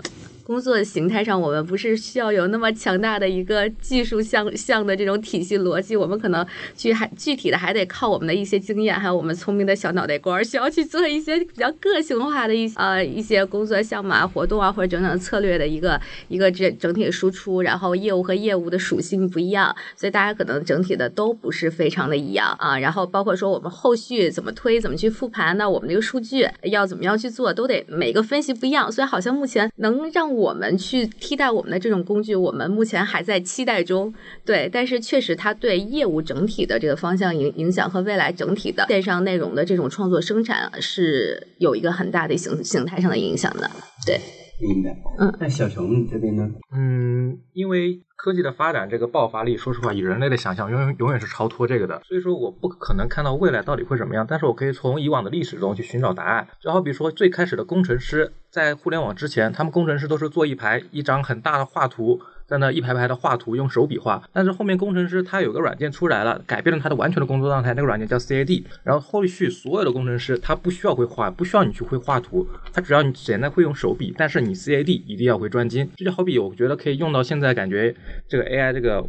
工作的形态上，我们不是需要有那么强大的一个技术项项的这种体系逻辑，我们可能去还具体的还得靠我们的一些经验，还有我们聪明的小脑袋瓜儿，需要去做一些比较个性化的一呃一些工作项目啊、活动啊或者整整策略的一个一个整整体输出，然后业务和业务的属性不一样，所以大家可能整体的都不是非常的一样啊。然后包括说我们后续怎么推、怎么去复盘，那我们这个数据要怎么样去做，都得每个分析不一样，所以好像目前能让我们去替代我们的这种工具，我们目前还在期待中。对，但是确实它对业务整体的这个方向影影响和未来整体的线上内容的这种创作生产是有一个很大的形形态上的影响的。对。明白，嗯，那小熊你这边呢？嗯，因为科技的发展这个爆发力，说实话，以人类的想象永远永远是超脱这个的，所以说我不可能看到未来到底会怎么样，但是我可以从以往的历史中去寻找答案。就好比说最开始的工程师，在互联网之前，他们工程师都是做一排一张很大的画图。在那一排排的画图，用手笔画。但是后面工程师他有个软件出来了，改变了他的完全的工作状态。那个软件叫 CAD。然后后续所有的工程师他不需要会画，不需要你去会画图，他只要你简单会用手笔。但是你 CAD 一定要会专精。这就好比我觉得可以用到现在，感觉这个 AI 这个。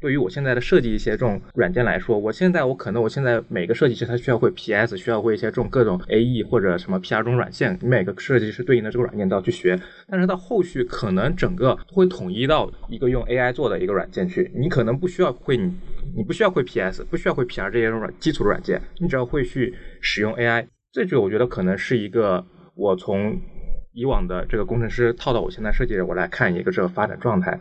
对于我现在的设计一些这种软件来说，我现在我可能我现在每个设计师他需要会 PS，需要会一些这种各种 AE 或者什么 PR 这种软件，每个设计师对应的这个软件都要去学。但是到后续可能整个会统一到一个用 AI 做的一个软件去，你可能不需要会你你不需要会 PS，不需要会 PR 这些软基础的软件，你只要会去使用 AI。这就我觉得可能是一个我从以往的这个工程师套到我现在设计的我来看一个这个发展状态。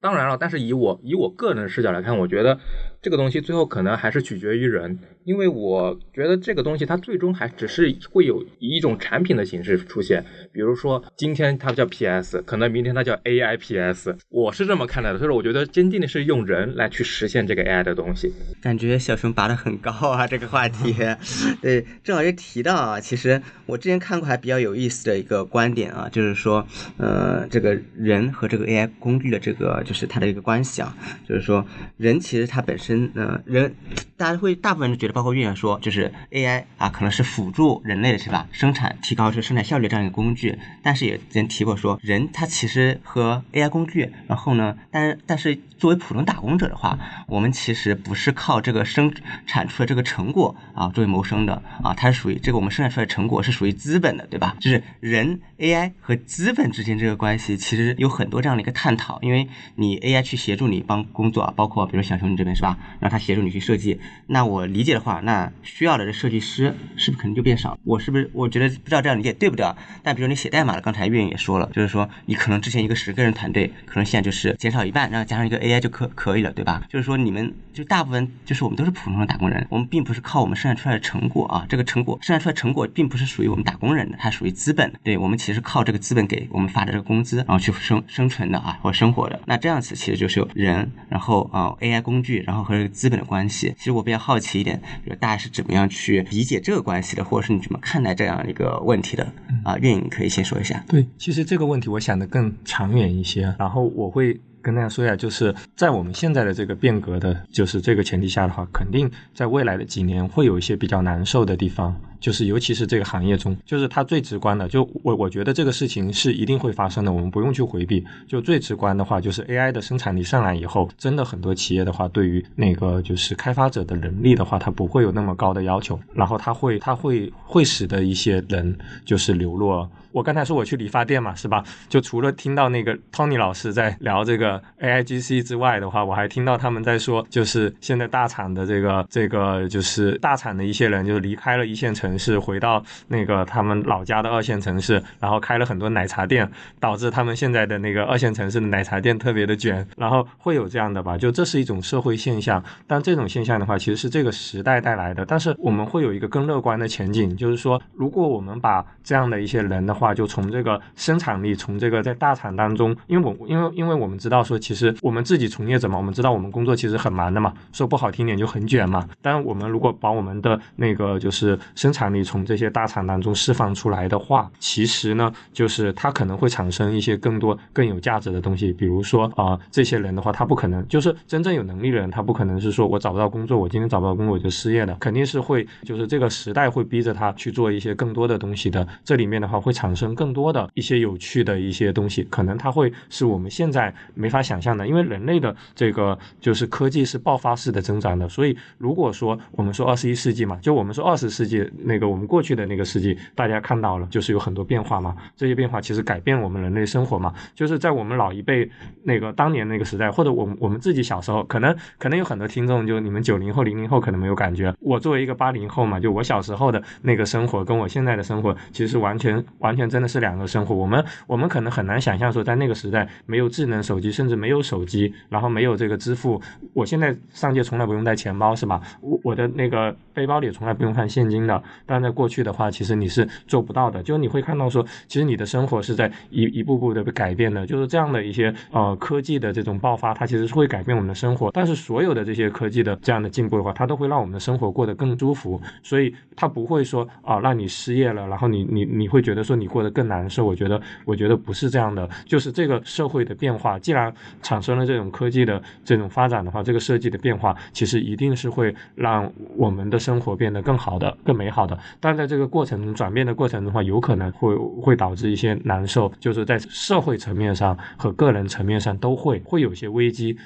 当然了，但是以我以我个人的视角来看，我觉得这个东西最后可能还是取决于人，因为我觉得这个东西它最终还只是会有以一种产品的形式出现。比如说今天它叫 PS，可能明天它叫 AI PS，我是这么看待的。所以说，我觉得坚定的是用人来去实现这个 AI 的东西。感觉小熊拔得很高啊，这个话题。[LAUGHS] 对，正好也提到啊，其实我之前看过还比较有意思的一个观点啊，就是说，呃，这个人和这个 AI 工具的这个就。是它的一个关系啊，就是说人其实它本身，呃，人大家会大部分人觉得，包括岳远说，就是 AI 啊，可能是辅助人类的是吧？生产提高这生产效率这样一个工具。但是也之前提过说，人他其实和 AI 工具，然后呢，但但是作为普通打工者的话，我们其实不是靠这个生产出的这个成果啊作为谋生的啊，它是属于这个我们生产出来的成果是属于资本的，对吧？就是人 AI 和资本之间这个关系，其实有很多这样的一个探讨，因为你。你 AI 去协助你帮工作，包括比如小熊你这边是吧？让他协助你去设计。那我理解的话，那需要的这设计师是不是肯定就变少？我是不是？我觉得不知道这样理解对不对？啊？但比如你写代码的，刚才运营也说了，就是说你可能之前一个十个人团队，可能现在就是减少一半，然后加上一个 AI 就可可以了，对吧？就是说你们就大部分就是我们都是普通的打工人，我们并不是靠我们生产出来的成果啊，这个成果生产出来成果并不是属于我们打工人的，它属于资本。对我们其实靠这个资本给我们发的这个工资，然后去生生存的啊或生活的。那这样子其实就是有。人，然后啊，AI 工具，然后和资本的关系，其实我比较好奇一点，比如大家是怎么样去理解这个关系的，或者是你怎么看待这样一个问题的？啊，运营可以先说一下。对，其实这个问题我想的更长远一些，然后我会。跟大家说一下，就是在我们现在的这个变革的，就是这个前提下的话，肯定在未来的几年会有一些比较难受的地方，就是尤其是这个行业中，就是它最直观的，就我我觉得这个事情是一定会发生的，我们不用去回避。就最直观的话，就是 AI 的生产力上来以后，真的很多企业的话，对于那个就是开发者的能力的话，它不会有那么高的要求，然后它会它会会使得一些人就是流落。我刚才说我去理发店嘛，是吧？就除了听到那个 Tony 老师在聊这个 AIGC 之外的话，我还听到他们在说，就是现在大厂的这个这个就是大厂的一些人，就是离开了一线城市，回到那个他们老家的二线城市，然后开了很多奶茶店，导致他们现在的那个二线城市的奶茶店特别的卷，然后会有这样的吧？就这是一种社会现象，但这种现象的话，其实是这个时代带来的。但是我们会有一个更乐观的前景，就是说，如果我们把这样的一些人的话，就从这个生产力，从这个在大厂当中，因为我因为因为我们知道说，其实我们自己从业者嘛，我们知道我们工作其实很忙的嘛，说不好听点就很卷嘛。但我们如果把我们的那个就是生产力从这些大厂当中释放出来的话，其实呢，就是它可能会产生一些更多更有价值的东西。比如说啊，这些人的话，他不可能就是真正有能力的人，他不可能是说我找不到工作，我今天找不到工作我就失业了，肯定是会就是这个时代会逼着他去做一些更多的东西的。这里面的话会产生更。多的一些有趣的一些东西，可能它会是我们现在没法。想象的，因为人类的这个就是科技是爆发式的增长的，所以如果说我们说二十一世纪嘛，就我们说二十世纪那个我们过去的那个世纪，大家看到了就是有很多变化嘛，这些变化其实改变我们人类生活嘛，就是在我们老一辈那个当年那个时代，或者我我们自己小时候，可能 [LAUGHS] 可能有很多听众就你们九零后零零后可能没有感觉，我作为一个八零后嘛，就我小时候的那个生活跟我现在的生活其实完全完全真的是两个生活，我们我们可能很难想象说在那个时代没有智能手机，甚至没有手机，然后没有这个支付，我现在上街从来不用带钱包是吧？我我的那个背包里从来不用放现金的，但在过去的话，其实你是做不到的，就你会看到说，其实你的生活是在一一步步的被改变的，就是这样的一些呃科技的这种爆发，它其实是会改变我们的生活，但是所有的这些科技的这样的进步的话，它都会让我们的生活过得更舒服，所以它不会说啊让你失业了，然后你你你会觉得说你你过得更难受，我觉得我觉得不是这样的，就是这个社会的变化，既然产生了这种科技的这种发展的话，这个设计的变化其实一定是会让我们的生活变得更好的、更美好的。但在这个过程中转变的过程中的话，有可能会会导致一些难受，就是在社会层面上和个人层面上都会会有些危机。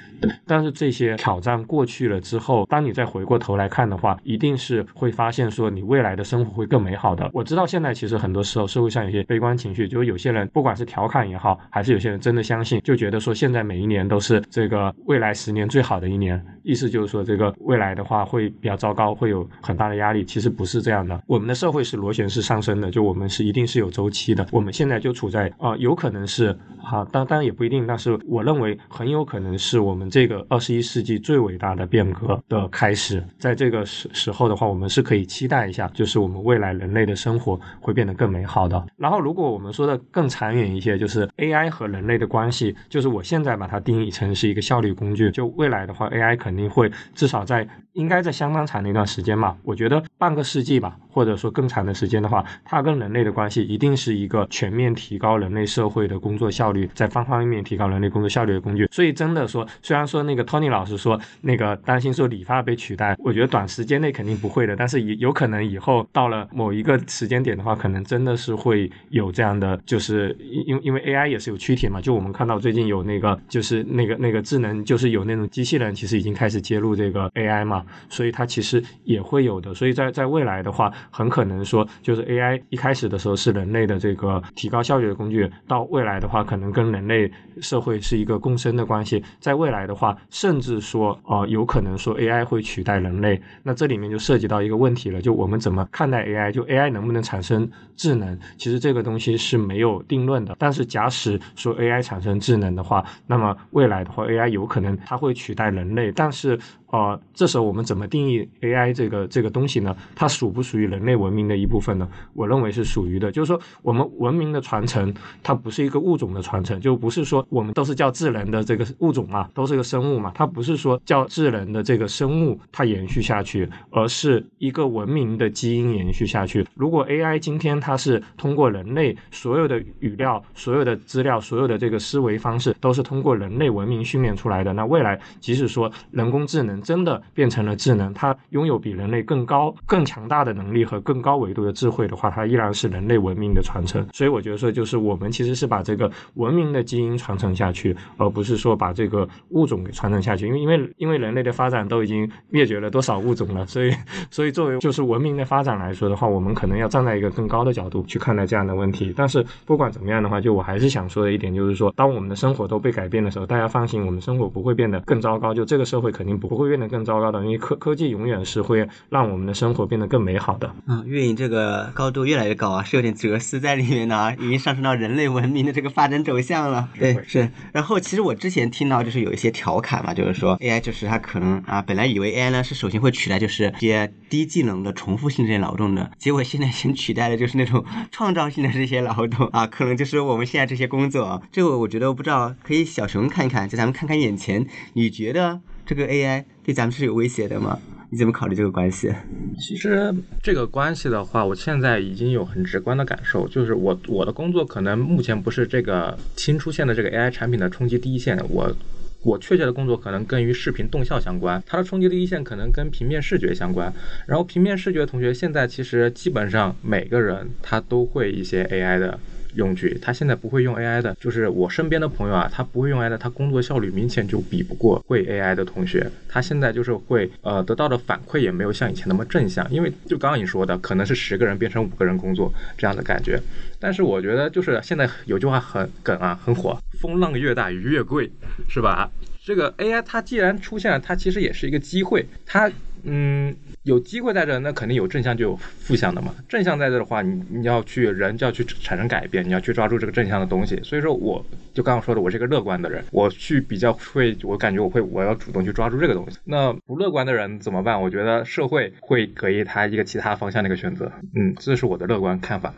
但是这些挑战过去了之后，当你再回过头来看的话，一定是会发现说你未来的生活会更美好的。我知道现在其实很多时候社会上一些悲观情绪，就是有些人不管是调侃也好，还是有些人真的相信，就觉得说现在每一年都是这个未来十年最好的一年，意思就是说这个未来的话会比较糟糕，会有很大的压力。其实不是这样的，我们的社会是螺旋式上升的，就我们是一定是有周期的。我们现在就处在啊、有可能是啊，当当然也不一定，但是我认为很有可能是我们这个二十一世纪最伟大的变革的开始。在这个时时候的话，我们是可以期待一下，就是我们未来人类的生活会变得更美好的。然后，如果我们说的更长远一些，就是 AI 和人类的关系，就是我现在把它定义成是一个效率工具。就未来的话，AI 可肯定会至少在应该在相当长的一段时间吧，我觉得半个世纪吧，或者说更长的时间的话，它跟人类的关系一定是一个全面提高人类社会的工作效率，在方方面面提高人类工作效率的工具。所以真的说，虽然说那个 Tony 老师说那个担心说理发被取代，我觉得短时间内肯定不会的，但是也有可能以后到了某一个时间点的话，可能真的是会有这样的，就是因因因为 AI 也是有躯体嘛，就我们看到最近有那个就是那个那个智能，就是有那种机器人，其实已经开始接入这个 AI 嘛，所以它其实也会有的。所以在在未来的话，很可能说就是 AI 一开始的时候是人类的这个提高效率的工具，到未来的话，可能跟人类社会是一个共生的关系。在未来的话，甚至说呃有可能说 AI 会取代人类，那这里面就涉及到一个问题了，就我们怎么看待 AI？就 AI 能不能产生智能？其实这个东西是没有定论的。但是假使说 AI 产生智能的话，那么未来的话，AI 有可能它会取代人类，但是呃，这时候我们怎么定义 AI 这个这个东西呢？它属不属于人类文明的一部分呢？我认为是属于的。就是说，我们文明的传承，它不是一个物种的传承，就不是说我们都是叫智能的这个物种嘛，都是个生物嘛，它不是说叫智能的这个生物它延续下去，而是一个文明的基因延续下去。如果 AI 今天它是通过人类所有的语料、所有的资料、所有的这个思维方式都是通过人类文明训练出来的，那未来即使说人工智能真的变成了智能，它拥有比人类更高、更强大的能力和更高维度的智慧的话，它依然是人类文明的传承。所以我觉得说，就是我们其实是把这个文明的基因传承下去，而不是说把这个物种给传承下去。因为因为因为人类的发展都已经灭绝了多少物种了，所以 [LAUGHS] 所以作为就是文明的发展来说的话，我们可能要站在一个更高的角度去看待这样的问题。但是不管怎么样的话，就我还是想说的一点就是说，当我们的生活都被改变的时候，大家放心，我们生活不会变得更糟糕。就这个社会肯定不会变得更糟糕的，因为科科技永远是会让我们的生活变得更美好的。嗯，月影这个高度越来越高啊，是有点哲思在里面的啊，已经上升到人类文明的这个发展走向了。对，是。然后其实我之前听到就是有一些调侃嘛，就是说 AI 就是它可能啊，本来以为 AI 呢是首先会取代就是一些低技能的重复性这些劳动的，结果现在先取代的就是那种创造性的这些劳动啊，可能就是我们现在这些工作啊。这个我觉得我不知道，可以小熊看一看，就咱们看看眼前，你觉得这个 AI 对咱们是有威胁的吗？你怎么考虑这个关系？其实这个关系的话，我现在已经有很直观的感受，就是我我的工作可能目前不是这个新出现的这个 AI 产品的冲击第一线，我我确切的工作可能跟与视频动效相关，它的冲击第一线可能跟平面视觉相关。然后平面视觉同学现在其实基本上每个人他都会一些 AI 的。用具。他现在不会用 AI 的，就是我身边的朋友啊，他不会用 AI 的，他工作效率明显就比不过会 AI 的同学。他现在就是会呃得到的反馈也没有像以前那么正向，因为就刚刚你说的，可能是十个人变成五个人工作这样的感觉。但是我觉得就是现在有句话很梗啊，很火，风浪越大鱼越贵，是吧？这个 AI 它既然出现了，它其实也是一个机会，它嗯有机会在这，那肯定有正向就有负向的嘛。正向在这的话，你你要去人就要去产生改变，你要去抓住这个正向的东西。所以说，我就刚刚说的，我是一个乐观的人，我去比较会，我感觉我会我要主动去抓住这个东西。那不乐观的人怎么办？我觉得社会会给他一个其他方向的一个选择。嗯，这是我的乐观看法。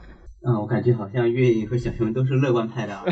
嗯，我感觉好像月影和小熊都是乐观派的啊，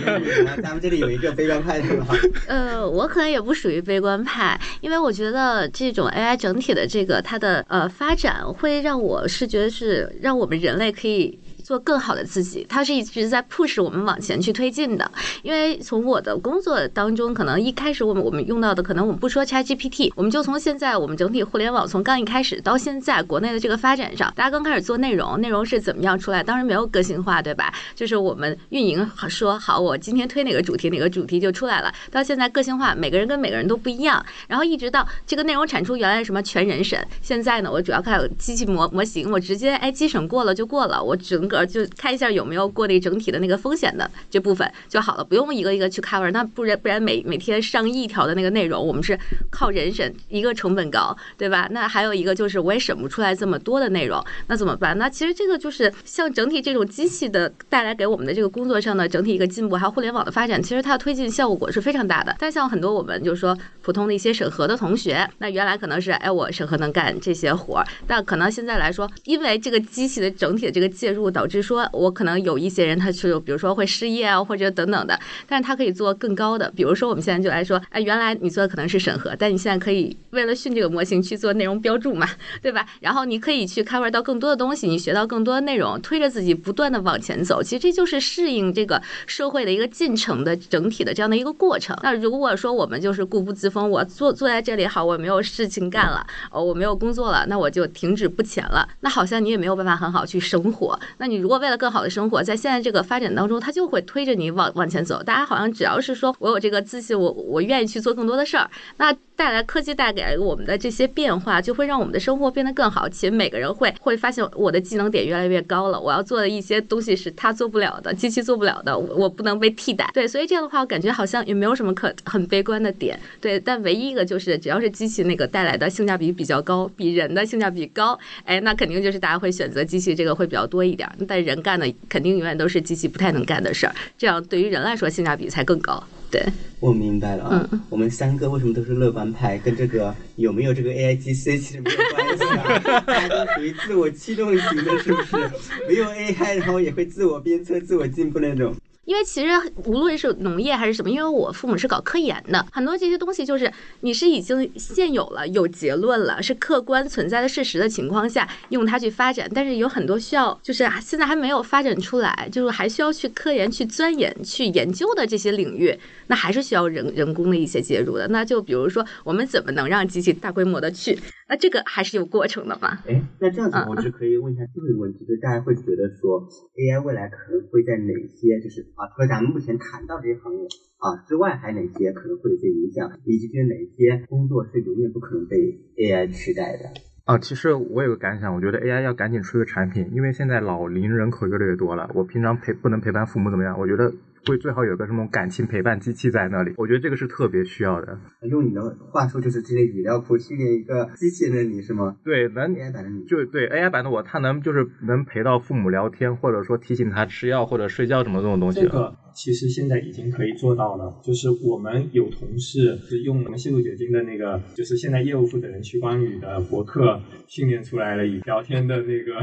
[LAUGHS] 咱们这里有一个悲观派的吧？呃，我可能也不属于悲观派，因为我觉得这种 AI 整体的这个它的呃发展，会让我是觉得是让我们人类可以。做更好的自己，它是一直在 push 我们往前去推进的。因为从我的工作当中，可能一开始我们我们用到的，可能我们不说 ChatGPT，我们就从现在我们整体互联网从刚一开始到现在国内的这个发展上，大家刚开始做内容，内容是怎么样出来？当然没有个性化，对吧？就是我们运营说好，我今天推哪个主题，哪个主题就出来了。到现在个性化，每个人跟每个人都不一样。然后一直到这个内容产出，原来什么全人审，现在呢，我主要靠机器模模型，我直接哎机审过了就过了，我整个。就看一下有没有过滤整体的那个风险的这部分就好了，不用一个一个去 cover。那不然不然每每天上亿条的那个内容，我们是靠人审，一个成本高，对吧？那还有一个就是我也审不出来这么多的内容，那怎么办？那其实这个就是像整体这种机器的带来给我们的这个工作上的整体一个进步，还有互联网的发展，其实它的推进效果是非常大的。但像很多我们就是说普通的一些审核的同学，那原来可能是哎我审核能干这些活儿，但可能现在来说，因为这个机器的整体的这个介入导致说，我可能有一些人他是，比如说会失业啊，或者等等的，但是他可以做更高的。比如说我们现在就来说，哎，原来你做的可能是审核，但你现在可以为了训这个模型去做内容标注嘛，对吧？然后你可以去 cover 到更多的东西，你学到更多的内容，推着自己不断的往前走。其实这就是适应这个社会的一个进程的整体的这样的一个过程。那如果说我们就是固步自封，我坐坐在这里好，我没有事情干了，哦，我没有工作了，那我就停止不前了，那好像你也没有办法很好去生活。那你如果为了更好的生活，在现在这个发展当中，它就会推着你往往前走。大家好像只要是说我有这个自信，我我愿意去做更多的事儿，那带来科技带给我们的这些变化，就会让我们的生活变得更好。且每个人会会发现我的技能点越来越高了，我要做的一些东西是他做不了的，[LAUGHS] 机器做不了的，我不能被替代。对，所以这样的话，我感觉好像也没有什么可很悲观的点。对，但唯一一个就是，只要是机器那个带来的性价比比较高，比人的性价比高，哎，那肯定就是大家会选择机器这个会比较多一点。但人干的肯定永远都是机器不太能干的事儿，这样对于人来说性价比才更高。对，我明白了啊。我们三个为什么都是乐观派，跟这个有没有这个 A I G C 其实没有关系啊。[LAUGHS] 大家都属于自我驱动型的，是不是？没有 A I，然后也会自我鞭策、自我进步那种。因为其实无论是农业还是什么，因为我父母是搞科研的，很多这些东西就是你是已经现有了、有结论了，是客观存在的事实的情况下用它去发展，但是有很多需要就是现在还没有发展出来，就是还需要去科研、去钻研、去研究的这些领域，那还是需要人人工的一些介入的。那就比如说，我们怎么能让机器大规模的去？[LAUGHS] 那这个还是有过程的嘛？哎，那这样子我就可以问一下最后一个问题，就是大家会觉得说 AI 未来可能会在哪些就是啊，除了咱们目前谈到这些行业啊之外，还有哪些可能会有些影响，以及就是哪些工作是永远不可能被 AI 取代的？啊，其实我有个感想，我觉得 AI 要赶紧出个产品，因为现在老龄人口越来越多了，我平常陪不能陪伴父母怎么样？我觉得。会最好有个什么感情陪伴机器在那里，我觉得这个是特别需要的。用你的话说，就是这些语料库训练一个机器人，你是吗？对，能 AI 版的你，就对 AI 版的我，他能就是能陪到父母聊天，或者说提醒他吃药或者睡觉什么这种东西。这个其实现在已经可以做到了，就是我们有同事是用我们吸入酒精的那个，就是现在业务负责人屈光宇的博客训练出来了，以聊天的那个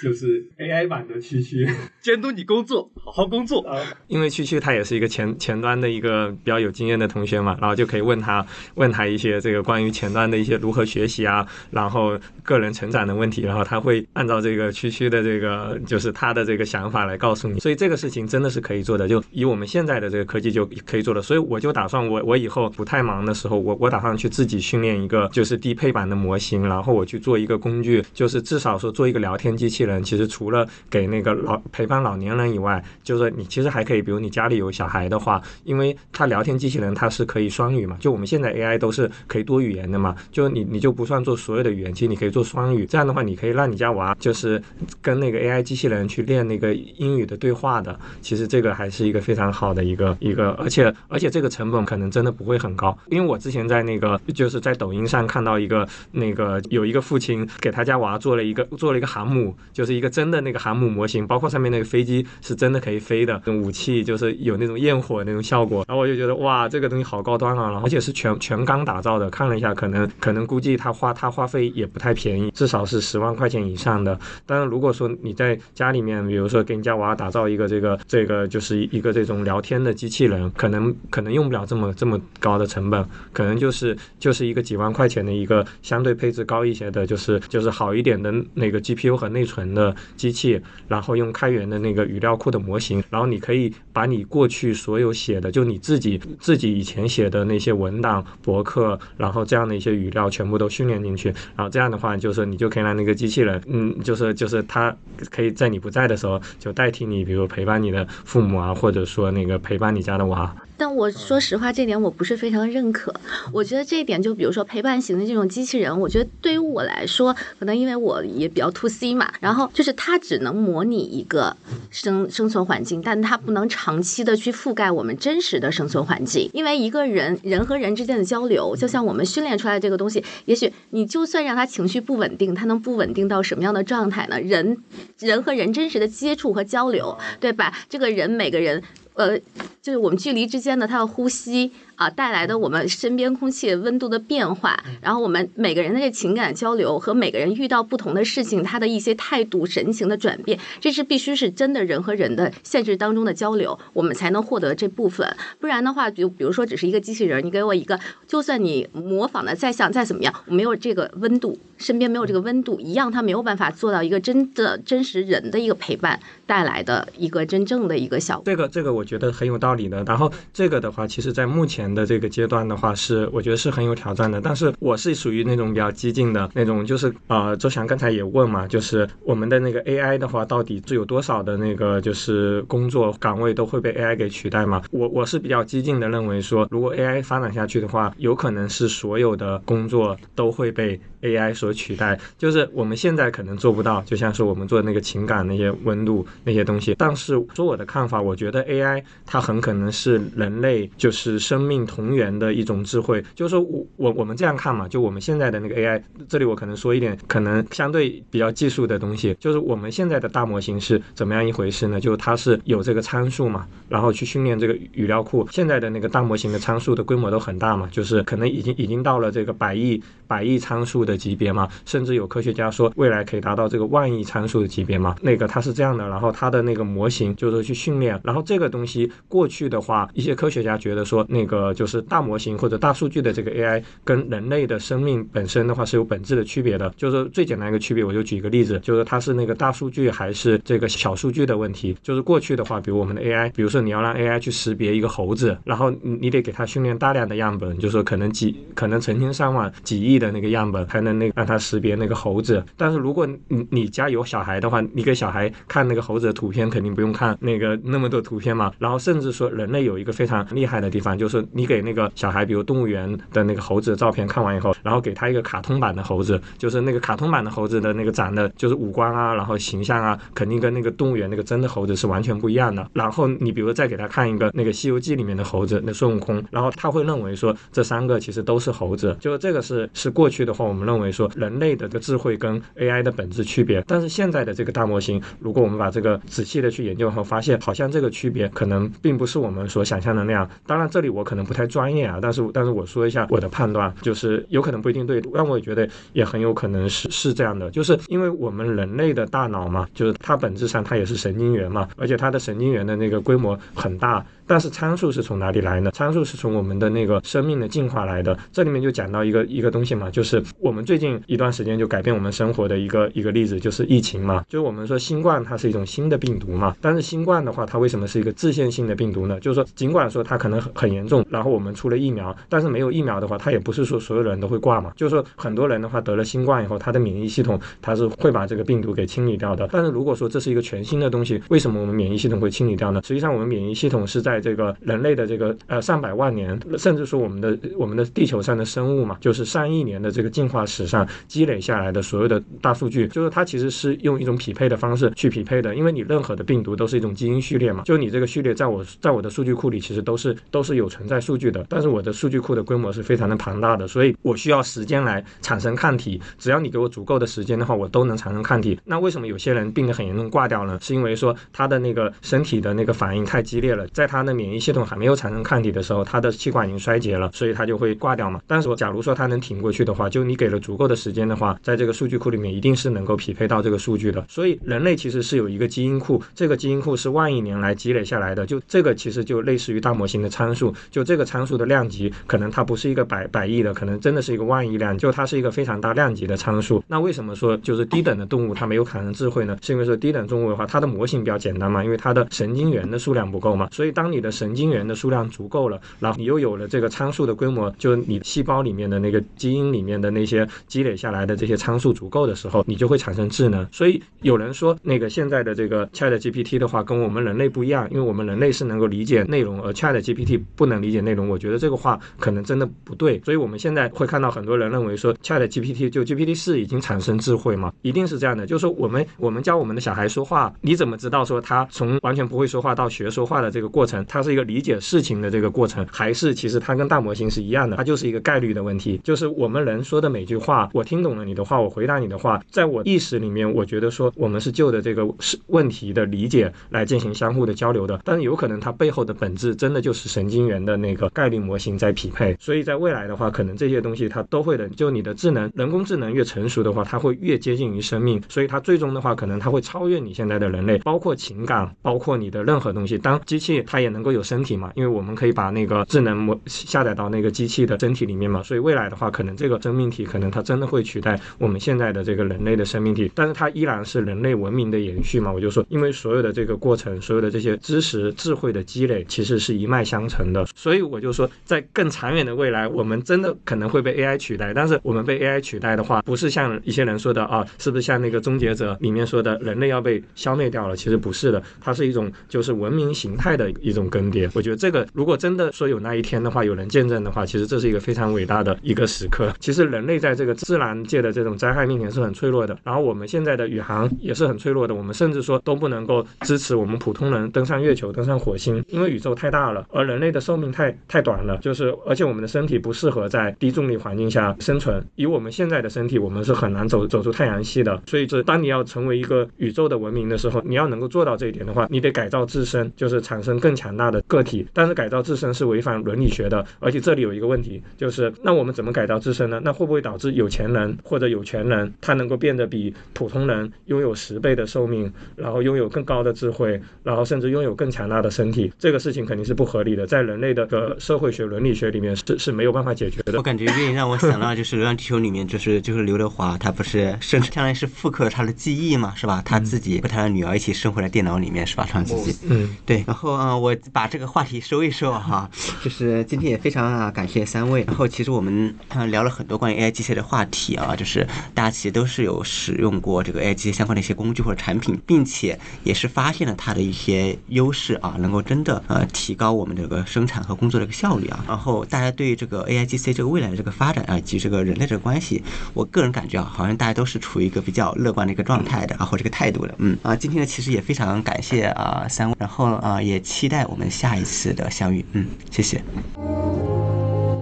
就是 AI 版的区区 [LAUGHS] 监督你工作，好好工作。啊因为区。区他也是一个前前端的一个比较有经验的同学嘛，然后就可以问他问他一些这个关于前端的一些如何学习啊，然后个人成长的问题，然后他会按照这个区区的这个就是他的这个想法来告诉你，所以这个事情真的是可以做的，就以我们现在的这个科技就可以做的，所以我就打算我我以后不太忙的时候，我我打算去自己训练一个就是低配版的模型，然后我去做一个工具，就是至少说做一个聊天机器人，其实除了给那个老陪伴老年人以外，就是你其实还可以，比如你家里有小孩的话，因为它聊天机器人它是可以双语嘛，就我们现在 AI 都是可以多语言的嘛，就你你就不算做所有的语言，其实你可以做双语，这样的话你可以让你家娃就是跟那个 AI 机器人去练那个英语的对话的，其实这个还是一个非常好的一个一个，而且而且这个成本可能真的不会很高，因为我之前在那个就是在抖音上看到一个那个有一个父亲给他家娃做了一个做了一个航母，就是一个真的那个航母模型，包括上面那个飞机是真的可以飞的，跟武器就就是有那种焰火那种效果，然后我就觉得哇，这个东西好高端啊，然后而且是全全钢打造的，看了一下，可能可能估计他花他花费也不太便宜，至少是十万块钱以上的。当然，如果说你在家里面，比如说给你家娃打造一个这个这个就是一个这种聊天的机器人，可能可能用不了这么这么高的成本，可能就是就是一个几万块钱的一个相对配置高一些的，就是就是好一点的那个 GPU 和内存的机器，然后用开源的那个语料库的模型，然后你可以把把你过去所有写的，就你自己自己以前写的那些文档、博客，然后这样的一些语料全部都训练进去，然后这样的话，就是你就可以让那个机器人，嗯，就是就是它可以在你不在的时候就代替你，比如陪伴你的父母啊，或者说那个陪伴你家的娃。但我说实话，这点我不是非常认可。我觉得这一点，就比如说陪伴型的这种机器人，我觉得对于我来说，可能因为我也比较 to C 嘛，然后就是它只能模拟一个生生存环境，但它不能长期的去覆盖我们真实的生存环境。因为一个人人和人之间的交流，就像我们训练出来的这个东西，也许你就算让他情绪不稳定，他能不稳定到什么样的状态呢？人人和人真实的接触和交流，对吧？这个人每个人。呃，就是我们距离之间的它的呼吸啊，带来的我们身边空气温度的变化，然后我们每个人的这情感交流和每个人遇到不同的事情，他的一些态度、神情的转变，这是必须是真的人和人的现实当中的交流，我们才能获得这部分。不然的话，就比如说只是一个机器人，你给我一个，就算你模仿的再像再怎么样，我没有这个温度，身边没有这个温度，一样他没有办法做到一个真的真实人的一个陪伴带来的一个真正的一个效果。这个这个。我觉得很有道理的。然后这个的话，其实在目前的这个阶段的话，是我觉得是很有挑战的。但是我是属于那种比较激进的那种，就是呃，周翔刚才也问嘛，就是我们的那个 AI 的话，到底是有多少的那个就是工作岗位都会被 AI 给取代嘛？我我是比较激进的认为说，如果 AI 发展下去的话，有可能是所有的工作都会被 AI 所取代。就是我们现在可能做不到，就像是我们做那个情感那些温度那些东西。但是说我的看法，我觉得 AI。它很可能是人类就是生命同源的一种智慧，就是说我我我们这样看嘛，就我们现在的那个 AI，这里我可能说一点可能相对比较技术的东西，就是我们现在的大模型是怎么样一回事呢？就它是有这个参数嘛，然后去训练这个语料库，现在的那个大模型的参数的规模都很大嘛，就是可能已经已经到了这个百亿百亿参数的级别嘛，甚至有科学家说未来可以达到这个万亿参数的级别嘛，那个它是这样的，然后它的那个模型就是去训练，然后这个东。西过去的话，一些科学家觉得说，那个就是大模型或者大数据的这个 AI 跟人类的生命本身的话是有本质的区别的。就是最简单一个区别，我就举一个例子，就是它是那个大数据还是这个小数据的问题。就是过去的话，比如我们的 AI，比如说你要让 AI 去识别一个猴子，然后你你得给它训练大量的样本，就是说可能几可能成千上万几亿的那个样本才能那让它识别那个猴子。但是如果你你家有小孩的话，你给小孩看那个猴子的图片，肯定不用看那个那么多图片嘛。然后甚至说，人类有一个非常厉害的地方，就是你给那个小孩，比如动物园的那个猴子的照片看完以后，然后给他一个卡通版的猴子，就是那个卡通版的猴子的那个长的，就是五官啊，然后形象啊，肯定跟那个动物园那个真的猴子是完全不一样的。然后你比如再给他看一个那个《西游记》里面的猴子，那孙悟空，然后他会认为说这三个其实都是猴子，就这个是是过去的话，我们认为说人类的这个智慧跟 AI 的本质区别，但是现在的这个大模型，如果我们把这个仔细的去研究后，发现好像这个区别可能并不是我们所想象的那样。当然，这里我可能不太专业啊，但是但是我说一下我的判断，就是有可能不一定对，但我也觉得也很有可能是是这样的，就是因为我们人类的大脑嘛，就是它本质上它也是神经元嘛，而且它的神经元的那个规模很大。但是参数是从哪里来呢？参数是从我们的那个生命的进化来的。这里面就讲到一个一个东西嘛，就是我们最近一段时间就改变我们生活的一个一个例子，就是疫情嘛。就是我们说新冠它是一种新的病毒嘛，但是新冠的话，它为什么是一个自限性的病毒呢？就是说，尽管说它可能很很严重，然后我们出了疫苗，但是没有疫苗的话，它也不是说所有人都会挂嘛。就是说，很多人的话得了新冠以后，他的免疫系统它是会把这个病毒给清理掉的。但是如果说这是一个全新的东西，为什么我们免疫系统会清理掉呢？实际上，我们免疫系统是在这个人类的这个呃上百万年，甚至说我们的我们的地球上的生物嘛，就是上亿年的这个进化史上积累下来的所有的大数据，就是它其实是用一种匹配的方式去匹配的，因为你任何的病毒都是一种基因序列嘛，就你这个序列在我在我的数据库里其实都是都是有存在数据的，但是我的数据库的规模是非常的庞大的，所以我需要时间来产生抗体，只要你给我足够的时间的话，我都能产生抗体。那为什么有些人病得很严重挂掉呢？是因为说他的那个身体的那个反应太激烈了，在他的免疫系统还没有产生抗体的时候，他的气管已经衰竭了，所以他就会挂掉嘛。但是我假如说他能挺过去的话，就你给了足够的时间的话，在这个数据库里面一定是能够匹配到这个数据的。所以人类其实是有一个基因库，这个基因库是万亿年来积累下来的。就这个其实就类似于大模型的参数，就这个参数的量级可能它不是一个百百亿的，可能真的是一个万亿量，就它是一个非常大量级的参数。那为什么说就是低等的动物它没有产生智慧呢？是因为说低等动物的话，它的模型比较简单嘛，因为它的神经元的数量不够嘛。所以当你的神经元的数量足够了，然后你又有了这个参数的规模，就是你细胞里面的那个基因里面的那些积累下来的这些参数足够的时候，你就会产生智能。所以有人说那个现在的这个 Chat GPT 的话跟我们人类不一样，因为我们人类是能够理解内容，而 Chat GPT 不能理解内容。我觉得这个话可能真的不对。所以我们现在会看到很多人认为说 Chat GPT 就 GPT 四已经产生智慧嘛，一定是这样的。就是说我们我们教我们的小孩说话，你怎么知道说他从完全不会说话到学说话的这个过程，它是一个理解事情的这个过程，还是其实它跟大模型是一样的？它就是一个概率的问题。就是我们人说的每句话，我听懂了你的话，我回答你的话，在我意识里面，我觉得说我们是就着这个是问题的理解来进行相互的交流的。但是有可能它背后的本质真的就是神经元的那个概率模型在匹配。所以在未来的话，可能这些东西它都会的。就你的智能，人工智能越成熟的话，它会越接近于生命。所以它最终的话，可能它会超越你现在的人类，包括情感，包括你的任何东西。当机器它也能够有身体嘛？因为我们可以把那个智能模下载到那个机器的身体里面嘛。所以未来的话，可能这个生命体可能它真的会取代我们现在的这个人类的生命体，但是它依然是人类文明的延续嘛。我就说，因为所有的这个过程，所有的这些知识、智慧的积累，其实是一脉相承的。所以我就说，在更长远的未来，我们真的可能会被 AI 取代。但是我们被 AI 取代的话，不是像一些人说的啊，是不是像那个终结者里面说的，人类要被消灭掉了？其实不是的，它是一种就是文明形态的一种更迭。我觉得这个如果真的说有那一天的话，有人见证的话，其实这是一个非常伟大的一个时刻。其实人类在这个自然界的这种灾害面前是很脆弱的。然后我们现在的宇航也是很脆弱的。我们甚至说都不能够支持我们普通人登上月球、登上火星，因为宇宙太大了，而人类的寿命太太短了。就是而且我们的身体不适合在低重力环境下生存。以我们现在的身体，我们是很难走走出太阳系的。所以这当你要成为一个宇宙的文明的时候，你要能够做到这一点的话，你得改造自身，就是产生更强大的个体。但是改造自身是违反伦理学的。而且这里有一个问题，就是那我们怎么改造自身呢？那会不会导致有钱人或者有权人他能够变得比普通人拥有十倍的寿命，然后拥有更高的智慧，然后甚至拥有更强大的身体？这个事情肯定是不合理的，在人类的个社会学伦理学里面是是没有办法解决的。我感觉愿意让我想到就是《流浪地球》里面就是就是刘德华他不是生相当于是复刻了他的记忆嘛，是吧？他自己和他的女儿一起生活在电脑里面，是吧？他自己嗯，对。然后啊，我把这个话题收一收哈，[LAUGHS] 就是今天也非常啊感谢三位。然后其实我们嗯聊了很多关于 AI 机械的话题啊，就是大家其实都是有使用过这个 AI 机械相关的一些工具或者产品，并且也是发现了它的一些优势啊，能够真的呃提高我们这个生产和工作的一个效率啊。然后大家对于这个 AI GC 这个未来的这个发展啊，以及这个人类这个关系，我个人感觉啊，好像大家都是处于一个比较乐观的一个状态的，然后这个态度的。嗯啊，今天呢其实也非常感谢啊三位，然后啊也期待我们下一次的相遇。嗯，谢谢。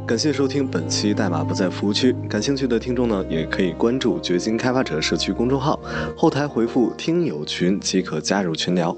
感谢收听本期代码不在服务区。感兴趣的听众呢，也可以关注掘金开发者社区公众号，后台回复“听友群”即可加入群聊。